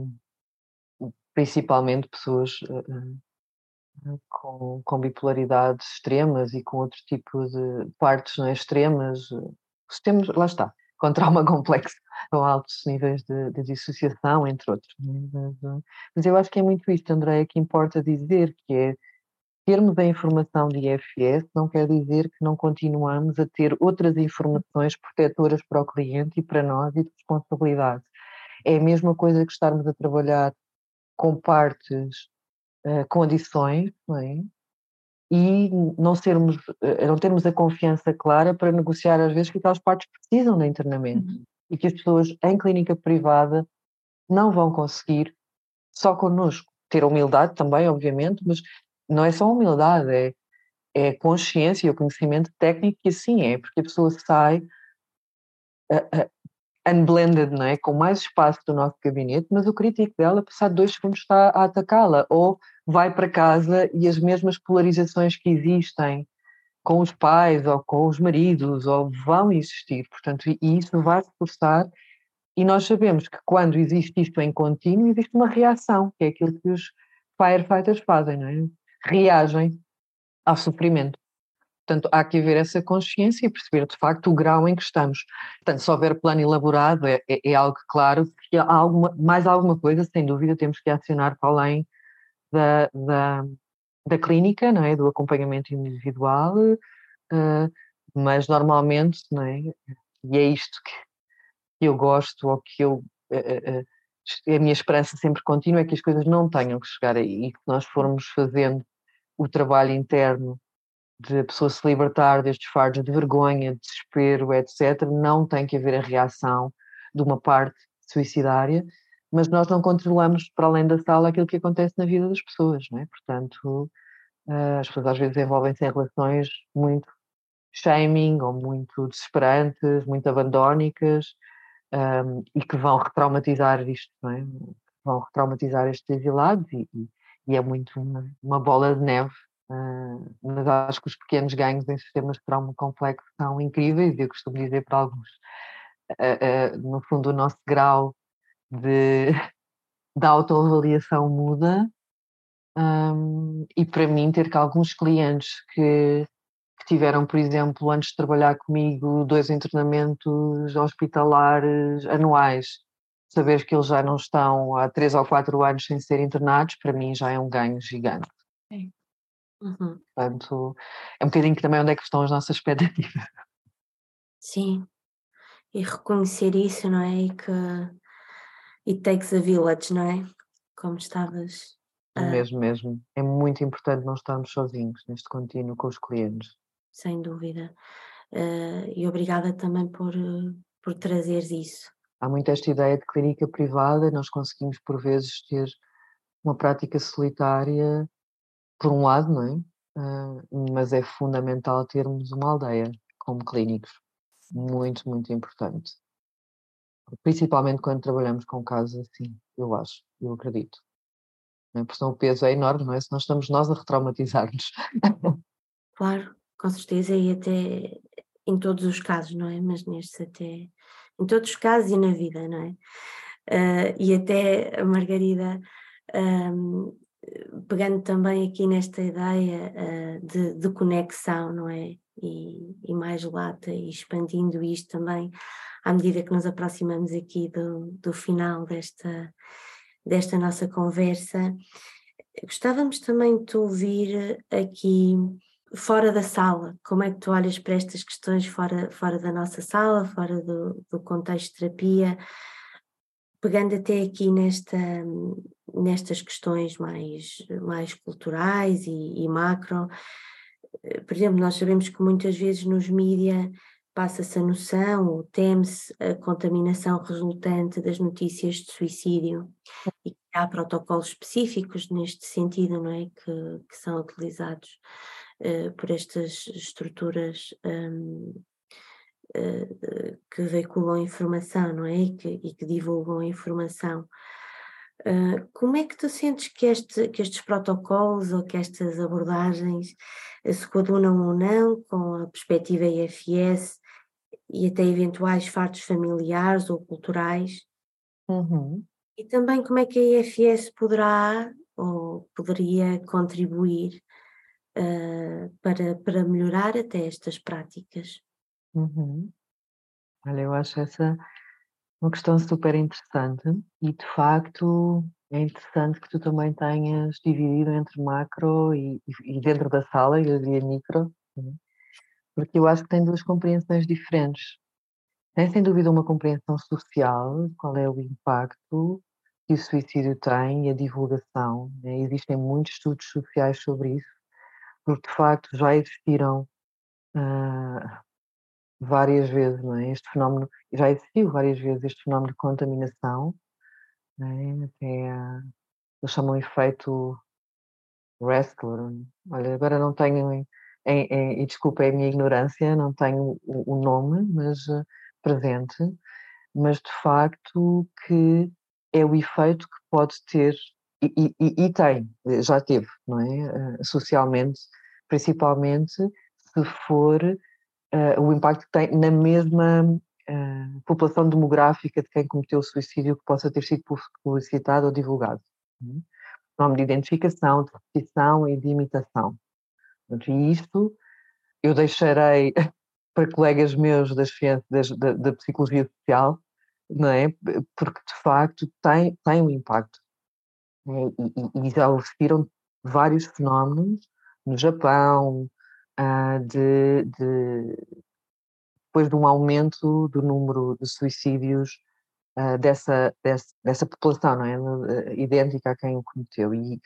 principalmente pessoas uh, com, com bipolaridades extremas e com outro tipo de partes não é, extremas, temos, lá está, com trauma complexo, com altos níveis de, de dissociação, entre outros. Mas, mas, eu acho que é muito isto, Andréia, que importa dizer, que é termos a informação de IFS não quer dizer que não continuamos a ter outras informações protetoras para o cliente e para nós e de responsabilidade. É a mesma coisa que estarmos a trabalhar com partes, uh, com adições, não é? E não, sermos, uh, não termos a confiança clara para negociar às vezes que aquelas partes precisam de internamento uhum. e que as pessoas em clínica privada não vão conseguir só connosco. Ter humildade também, obviamente, mas não é só humildade, é, é consciência e o conhecimento técnico que assim é, porque a pessoa sai uh, uh, unblended, não é? com mais espaço do nosso gabinete, mas o crítico dela, passado dois segundos, está a atacá-la, ou vai para casa e as mesmas polarizações que existem com os pais ou com os maridos ou vão existir, portanto, e isso vai reforçar e nós sabemos que quando existe isto em contínuo, existe uma reação, que é aquilo que os firefighters fazem, não é? reagem ao sofrimento. Portanto, há que haver essa consciência e perceber de facto o grau em que estamos. Portanto, se houver plano elaborado, é, é, é algo claro que há alguma, mais alguma coisa, sem dúvida, temos que acionar para além da, da, da clínica, não é? do acompanhamento individual, uh, mas normalmente, não é? e é isto que eu gosto, ou que eu. Uh, uh, a minha esperança sempre contínua é que as coisas não tenham que chegar aí e que nós formos fazendo o trabalho interno de a pessoa se libertar destes fardos de vergonha, de desespero, etc., não tem que haver a reação de uma parte suicidária, mas nós não controlamos para além da sala aquilo que acontece na vida das pessoas, não é? Portanto, eh, as pessoas às vezes envolvem-se em relações muito shaming ou muito desesperantes, muito abandónicas um, e que vão retraumatizar isto, não é? Vão retraumatizar estes exilados e, e e é muito uma, uma bola de neve. Uh, mas acho que os pequenos ganhos em sistemas de trauma complexo são incríveis e eu costumo dizer para alguns, uh, uh, no fundo, o nosso grau de, de autoavaliação muda. Um, e para mim, ter que alguns clientes que, que tiveram, por exemplo, antes de trabalhar comigo, dois internamentos hospitalares anuais saber que eles já não estão há três ou quatro anos sem ser internados, para mim já é um ganho gigante. Sim. Uhum. Portanto, é um bocadinho que também onde é que estão as nossas expectativas. Sim, e reconhecer isso, não é? E que it takes a village, não é? Como estavas. Uh... Mesmo, mesmo. É muito importante não estarmos sozinhos neste contínuo com os clientes. Sem dúvida. Uh, e obrigada também por, por trazeres isso há muito esta ideia de clínica privada, nós conseguimos por vezes ter uma prática solitária, por um lado, não é? Uh, mas é fundamental termos uma aldeia como clínicos, muito, muito importante. Principalmente quando trabalhamos com casos assim, eu acho, eu acredito. É? Porque senão o peso é enorme, não é? Se nós estamos nós a retraumatizar-nos. Claro, com certeza, e até em todos os casos, não é? Mas neste até em todos os casos e na vida, não é? Uh, e até a Margarida, um, pegando também aqui nesta ideia uh, de, de, conexão, não é? E, e, mais lata e expandindo isto também à medida que nos aproximamos aqui do, do final desta, desta nossa conversa. Gostávamos também de te ouvir aqui fora da sala, como é que tu olhas para estas questões fora, fora da nossa sala, fora do, do contexto de terapia, pegando até aqui nesta, nestas questões mais, mais culturais e, e macro, por exemplo, nós sabemos que muitas vezes nos mídia passa-se a noção ou teme-se a contaminação resultante das notícias de suicídio e há protocolos específicos neste sentido, não é? Que, que são utilizados uh, por estas estruturas um, uh, eh, que veiculam informação, não é? E que, e que divulgam informação. Uh, como é que tu sentes que, este, que estes protocolos ou que estas abordagens se coadunam ou não com a perspectiva IFS e até eventuais fartos familiares ou culturais? Uhum. E também como é que a IFS poderá ou poderia contribuir uh, para, para melhorar até estas práticas? Uhum. Olha, eu acho essa uma questão super interessante e de facto é interessante que tu também tenhas dividido entre macro e, e dentro da sala, eu diria micro, né? Porque eu acho que tem duas compreensões diferentes. Tem sem dúvida uma compreensão social, qual é o impacto que o suicídio tem e a divulgação. Né? Existem muitos estudos sociais sobre isso, porque de facto já existiram uh, várias vezes, é? Este fenómeno, já existiu várias vezes este fenómeno de contaminação, é? até uh, eles chamam efeito Restler. Olha, agora não tenho, e desculpa é a minha ignorância, não tenho o, o nome, mas uh, presente, mas de facto que é o efeito que pode ter, e, e, e tem, já teve, não é? Uh, socialmente, principalmente se for uh, o impacto que tem na mesma uh, população demográfica de quem cometeu o suicídio que possa ter sido publicitado ou divulgado. É? Nome de identificação, de repetição e de imitação. E isto eu deixarei para colegas meus das ciências da, da psicologia social, não é? Porque de facto tem, tem um impacto. É? E, e, já existiram vários fenómenos no Japão, uh, de, de, depois de um aumento do número de suicídios uh, dessa, dessa, dessa, população, não é? idêntica a quem o cometeu. E,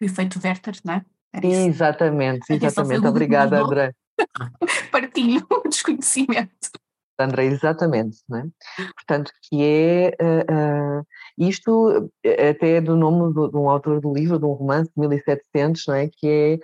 o efeito Werther, não é? Exatamente, exatamente. Obrigada, André. Partilho o desconhecimento. André, exatamente, não é? Portanto, que é uh, uh, isto até do nome de, de, um autor do livro, de um romance de 1700, não é? Que é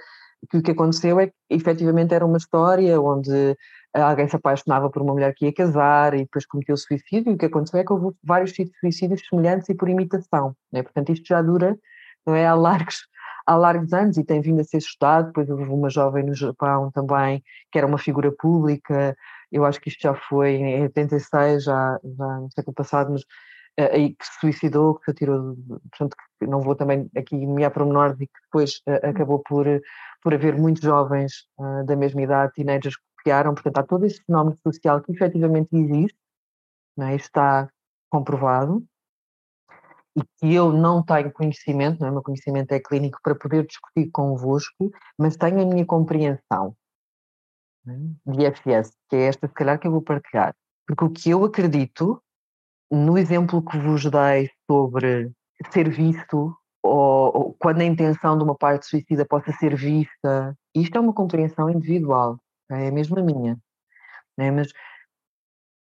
que o que aconteceu é que efetivamente era uma história onde alguém se apaixonava por uma mulher que ia casar e depois cometeu suicídio, e o que aconteceu é que houve vários tipos de suicídios semelhantes e por imitação, né? portanto isto já dura, não é, há largos, há largos anos e tem vindo a ser estudado, depois houve uma jovem no Japão também, que era uma figura pública, eu acho que isto já foi em 86, já, já no século passado, mas aí que se suicidou, que se atirou, portanto, não vou também aqui me pormenores e que depois uh, acabou por, por haver muitos jovens uh, da mesma idade, teenagers, que copiaram, portanto, há todo esse fenómeno social que efetivamente existe, não é? está comprovado, e que eu não tenho conhecimento, não é? meu conhecimento é clínico para poder discutir convosco, mas tenho a minha compreensão é? de IFS, que é esta, se calhar, que eu vou partilhar. Porque o que eu acredito no exemplo que vos dei sobre ser visto, ou, ou, quando a intenção de uma parte suicida possa ser vista, isto é uma compreensão individual, é mesmo a minha. É? Mas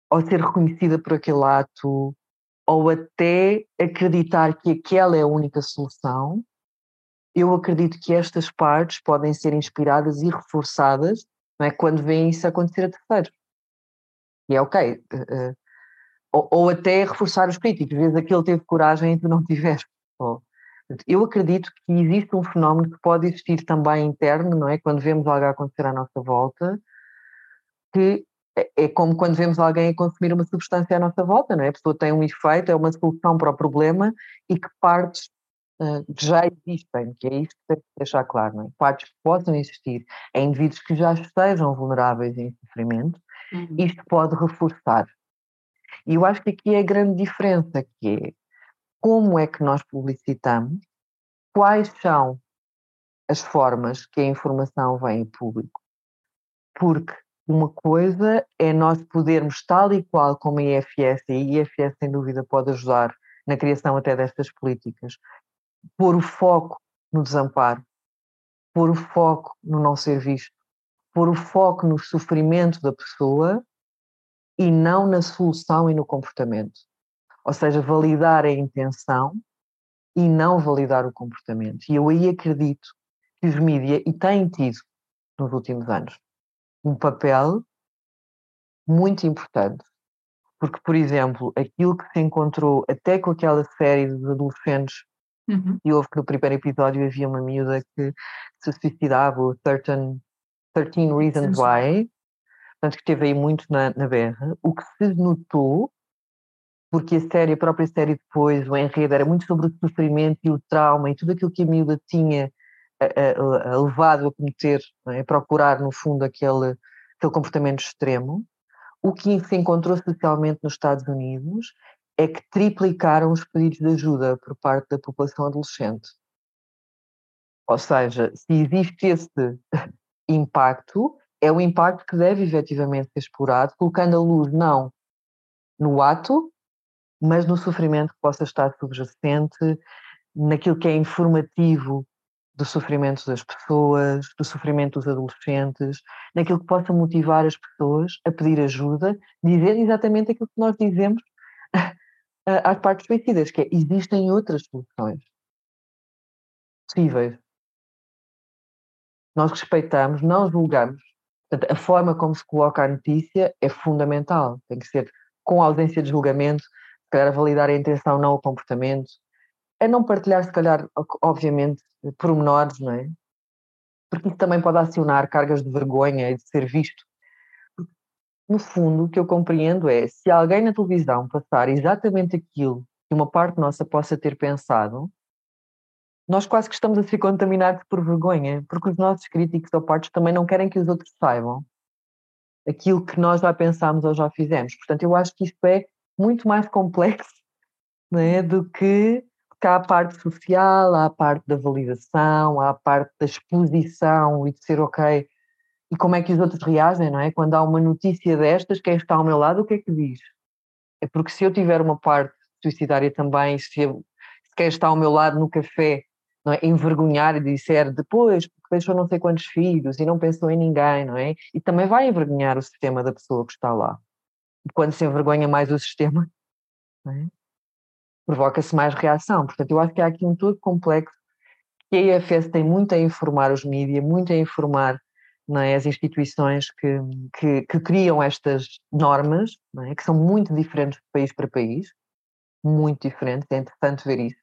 ao ser reconhecida por aquele ato, ou até acreditar que aquela é a única solução, eu acredito que estas partes podem ser inspiradas e reforçadas não é, quando veem isso acontecer a terceiros. E é ok, uh, ou, ou, até reforçar os críticos, às vezes aquele teve coragem e tu não tiveste. Eu acredito que existe um fenómeno que pode existir também interno, não é? Quando vemos algo acontecer à nossa volta, que é, é como quando vemos alguém a consumir uma substância à nossa volta, não é? A pessoa tem um efeito, é uma solução para o problema e que partes uh, já existem, que é isto que tem que deixar claro, não é? Partes que possam existir em indivíduos que já estejam vulneráveis em sofrimento, uhum. isto pode reforçar. E eu acho que aqui é a grande diferença, que é como é que nós publicitamos, quais são as formas que a informação vem em público. Porque uma coisa é nós podermos, tal e qual como a IFS, e a IFS sem dúvida pode ajudar na criação até destas políticas, pôr o foco no desamparo, pôr o foco no não ser visto, pôr o foco no sofrimento da pessoa e não na solução e no comportamento. Ou seja, validar a intenção e não validar o comportamento. E eu aí acredito que os mídias, e têm tido nos últimos anos, um papel muito importante. Porque, por exemplo, aquilo que se encontrou até com aquela série de adolescentes, uhum. e houve que no primeiro episódio havia uma miúda que se suicidava, o 13, 13 Reasons Why, portanto que esteve aí muito na, na berra, o que se notou, porque a série, a própria série depois, o enredo era muito sobre o sofrimento e o trauma e tudo aquilo que a miúda tinha levado a cometer, é? a procurar no fundo aquele, aquele comportamento extremo, o que se encontrou socialmente nos Estados Unidos é que triplicaram os pedidos de ajuda por parte da população adolescente. Ou seja, se existe esse impacto, é um impacto que deve efetivamente ser explorado, colocando a luz não no ato, mas no sofrimento que possa estar subjacente, naquilo que é informativo do sofrimento das pessoas, do sofrimento dos adolescentes, naquilo que possa motivar as pessoas a pedir ajuda, dizer exatamente aquilo que nós dizemos às partes suicidas, que é, existem outras soluções possíveis. Nós respeitamos, não julgamos. Portanto, a forma como se coloca a notícia é fundamental. Tem que ser com ausência de julgamento, para validar a intenção, não o comportamento, a não partilhar, se calhar, obviamente, pormenores, não é? Porque isso também pode acionar cargas de vergonha e de ser visto. No fundo, o que eu compreendo é, se alguém na televisão passar exatamente aquilo que uma parte nossa possa ter pensado, nós quase que estamos a ser contaminados por vergonha, porque os nossos críticos ou partes também não querem que os outros saibam aquilo que nós já pensámos ou já fizemos. Portanto, eu acho que isto é muito mais complexo é, do que porque há a parte social, há a parte da validação, há a parte da exposição e de ser ok. E como é que os outros reagem, não é? Quando há uma notícia destas, quem está ao meu lado, o que é que diz? É porque se eu tiver uma parte suicidária também, se, eu, se quem está ao meu lado no café não é, envergonhar e disser depois, porque deixou não sei quantos filhos e não pensou em ninguém, não é? E também vai envergonhar o sistema da pessoa que está lá. Quando se envergonha mais o sistema, não é? Provoca-se mais reação. Portanto, eu acho que há aqui um todo complexo que a IFS tem muito a informar os mídias, muito a informar é, as instituições que, que, que, criam estas normas, é, que são muito diferentes de país para país, muito diferentes, é interessante ver isso.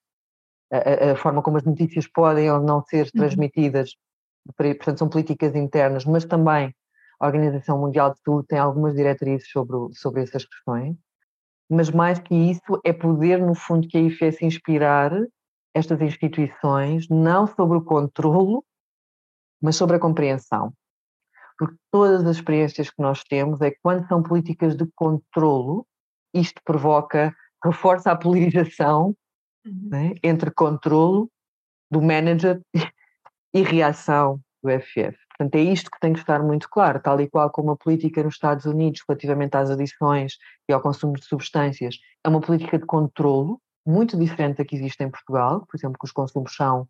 A, a, forma como as notícias podem ou não ser uhum. transmitidas, portanto, são políticas internas, mas também a Organização Mundial de Saúde tem algumas diretrizes sobre, sobre essas questões mas mais que isso é poder, no fundo, que a IFES inspirar estas instituições, não sobre o controlo, mas sobre a compreensão. Porque todas as experiências que nós temos é que quando são políticas de controlo, isto provoca, reforça a polarização uhum. né, entre controlo do manager e reação do FF. Portanto, é isto que tem que estar muito claro, tal e qual como a política nos Estados Unidos relativamente às adições e ao consumo de substâncias é uma política de controlo muito diferente da que existe em Portugal, por exemplo, que os consumos são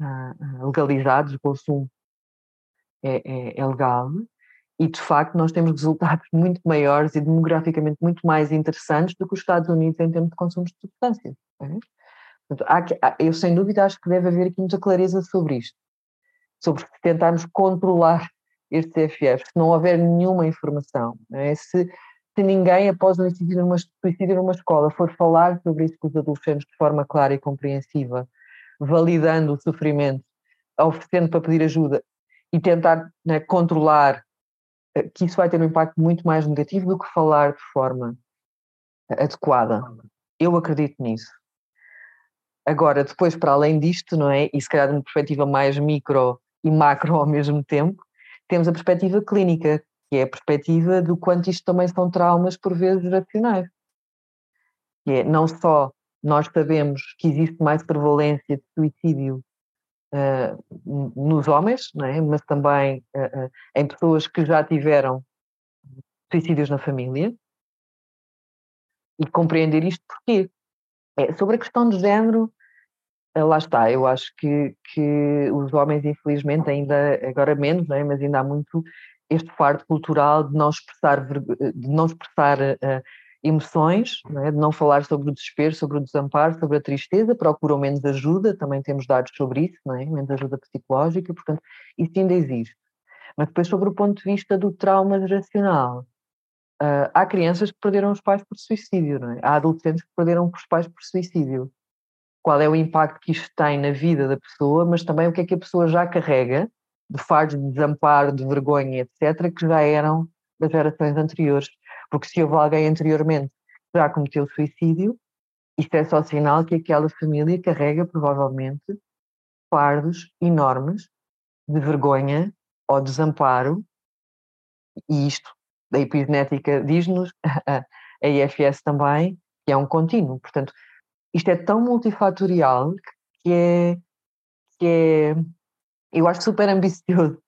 uh, legalizados, o consumo é, é, é, legal, e de facto nós temos resultados muito maiores e demograficamente muito mais interessantes do que os Estados Unidos em termos de consumo de substâncias. É? Portanto, há, eu sem dúvida acho que deve haver aqui muita clareza sobre isto sobre tentarmos controlar este CFF, se não houver nenhuma informação, é? se, se ninguém, após um suicídio numa, suicídio numa escola, for falar sobre isso com os adolescentes de forma clara e compreensiva, validando o sofrimento, oferecendo para pedir ajuda e tentar né, controlar eh, que isso vai ter um impacto muito mais negativo do que falar de forma adequada. Eu acredito nisso. Agora, depois, para além disto, não é? E se calhar de uma perspectiva mais micro e macro ao mesmo tempo, temos a perspectiva clínica, que é a perspectiva do quanto isto também são traumas, por vezes, geracionais. Que é, não só nós sabemos que existe mais prevalência de suicídio uh, nos homens, é? mas também uh, uh, em pessoas que já tiveram suicídios na família. E compreender isto porquê? É, sobre a questão de género, lá está, eu acho que, que os homens, infelizmente, ainda, agora menos, é? mas ainda há muito este fardo cultural de não expressar, de não expressar uh, emoções, não é? de não falar sobre o desespero, sobre o desamparo, sobre a tristeza, procuram menos ajuda, também temos dados sobre isso, é? menos ajuda psicológica, portanto, isso ainda existe. Mas depois, sobre o ponto de vista do trauma geracional, uh, há crianças que perderam os pais por suicídio, é? há adolescentes que perderam os pais por suicídio. Qual é o impacto que isto tem na vida da pessoa, mas também o que é que a pessoa já carrega de fardos de desamparo, de vergonha, etc., que já eram das gerações anteriores. Porque se houve alguém anteriormente que já cometeu suicídio, isto é só sinal que aquela família carrega provavelmente fardos enormes de vergonha ou desamparo, e isto da epigenética diz-nos, a IFS também, que é um contínuo. Portanto, isto é tão multifatorial que é, que é eu acho super ambicioso.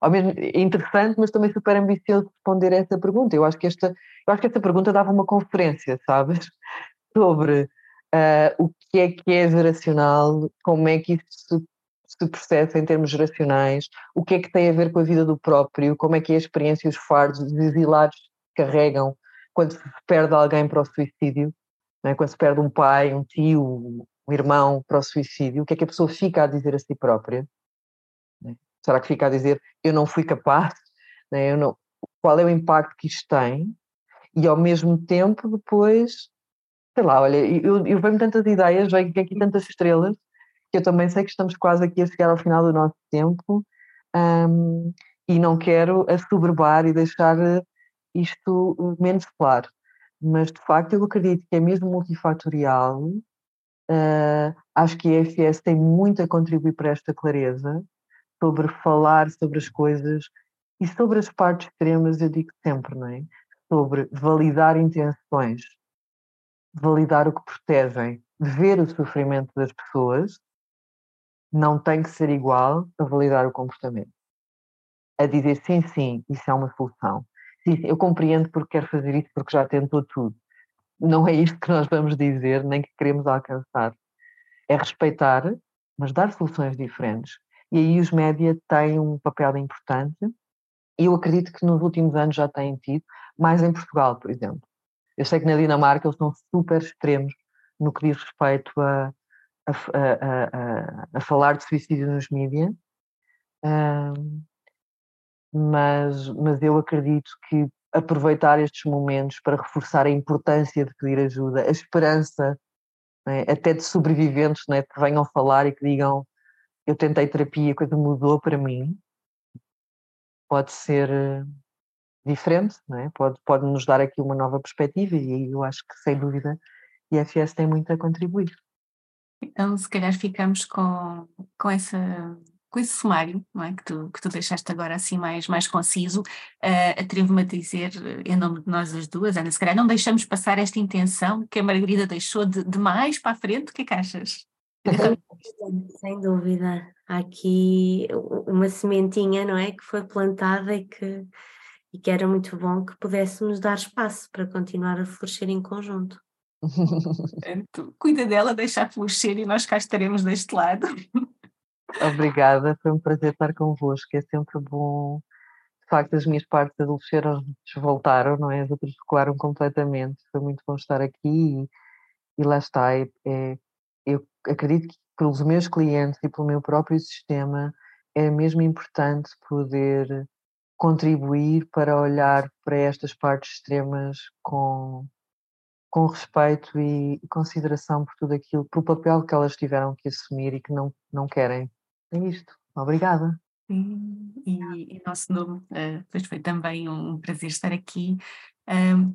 Ao mesmo, é interessante, mas também super ambicioso responder a essa pergunta. Eu acho que esta, eu acho que esta pergunta dava uma conferência, sabes? Sobre uh, o que é que é geracional, como é que isso se, se processa em termos geracionais, o que é que tem a ver com a vida do próprio, como é que é a experiência, os fardos, os exilados que carregam quando se perde alguém para o suicídio, é? quando se perde um pai, um tio, um irmão para o suicídio, o que é que a pessoa fica a dizer a si própria? Será que fica a dizer eu não fui capaz? Né? Eu não... Qual é o impacto que isto tem? E ao mesmo tempo, depois, sei lá, olha, eu, eu venho tantas ideias, venho aqui tantas estrelas, que eu também sei que estamos quase aqui a chegar ao final do nosso tempo um, e não quero assoberbar e deixar isto menos claro. Mas de facto eu acredito que é mesmo multifatorial. Uh, acho que a EFS tem muito a contribuir para esta clareza sobre falar sobre as coisas e sobre as partes extremas, eu digo sempre, não é? Sobre validar intenções, validar o que protegem, ver o sofrimento das pessoas, não tem que ser igual a validar o comportamento. A dizer sim, sim, isso é uma solução. Eu compreendo porque quero fazer isso, porque já tentou tudo. Não é isto que nós vamos dizer, nem que queremos alcançar. É respeitar, mas dar soluções diferentes e aí os média têm um papel importante e eu acredito que nos últimos anos já têm tido, mais em Portugal, por exemplo. Eu sei que na Dinamarca eles são super extremos no que diz respeito a, a, a, a, a falar de suicídio nos mídias, mas, mas eu acredito que aproveitar estes momentos para reforçar a importância de pedir ajuda, a esperança, né, até de sobreviventes né, que venham falar e que digam eu tentei terapia, a coisa mudou para mim, pode ser eh, diferente, é? pode, pode nos dar aqui uma nova perspectiva e eu acho que, sem dúvida, a IFS tem muito a contribuir. Então, se calhar ficamos com, com essa com esse sumário é? que, tu, que tu deixaste agora assim mais, mais conciso, uh, atrevo-me a dizer, em nome de nós as duas, Ana, se calhar não deixamos passar esta intenção que a Margarida deixou de, de mais para a frente, o que é que achas? Sem dúvida. Há aqui uma sementinha, não é? Que foi plantada e que, e que era muito bom que pudéssemos dar espaço para continuar a florescer em conjunto. Portanto, cuida dela, deixa florescer e nós cá estaremos deste lado. Obrigada, foi um prazer estar convosco, é sempre bom. De facto, as minhas partes adolescentes voltaram, não é? As outras completamente. Foi muito bom estar aqui e, e lá está. É, é eu acredito que pelos meus clientes e pelo meu próprio sistema é mesmo importante poder contribuir para olhar para estas partes extremas com, com respeito e consideração por tudo aquilo, pelo papel que elas tiveram que assumir e que não, não querem. É isto. Obrigada. e em nosso nome, uh, pois foi também um prazer estar aqui.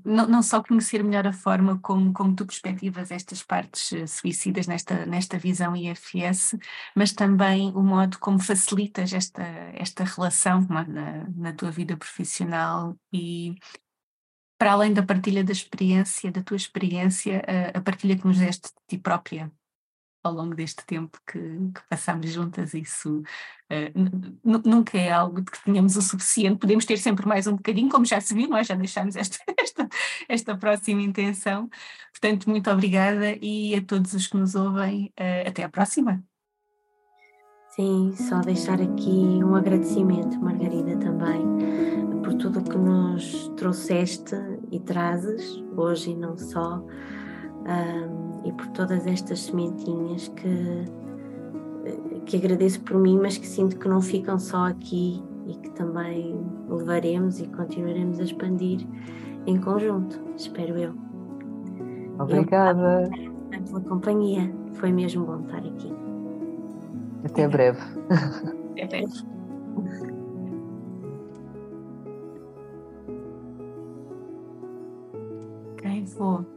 Não, não, só conhecer melhor a forma como, como tu perspectivas estas partes uh, suicidas nesta, nesta visão IFS, mas também o modo como facilitas esta, esta relação na, na tua vida profissional e para além da partilha da experiência, da tua experiência, a, a partilha que nos deste de ti própria ao longo deste tempo que, que passamos juntas, isso uh, nunca é algo de que tenhamos o suficiente, podemos ter sempre mais um bocadinho, como já se viu, nós já deixámos esta, esta, esta próxima intenção. Portanto, muito obrigada e a todos os que nos ouvem, uh, até à próxima. Sim, só deixar aqui um agradecimento, Margarida, também, por tudo que nos trouxeste e trazes hoje não só, um, e por todas estas sementinhas que, que agradeço por mim, mas que sinto que não ficam só aqui e que também levaremos e continuaremos a expandir em conjunto, espero eu. Obrigada. Eu, pela companhia, foi mesmo bom estar aqui. Até breve. Até breve. Ok, vou.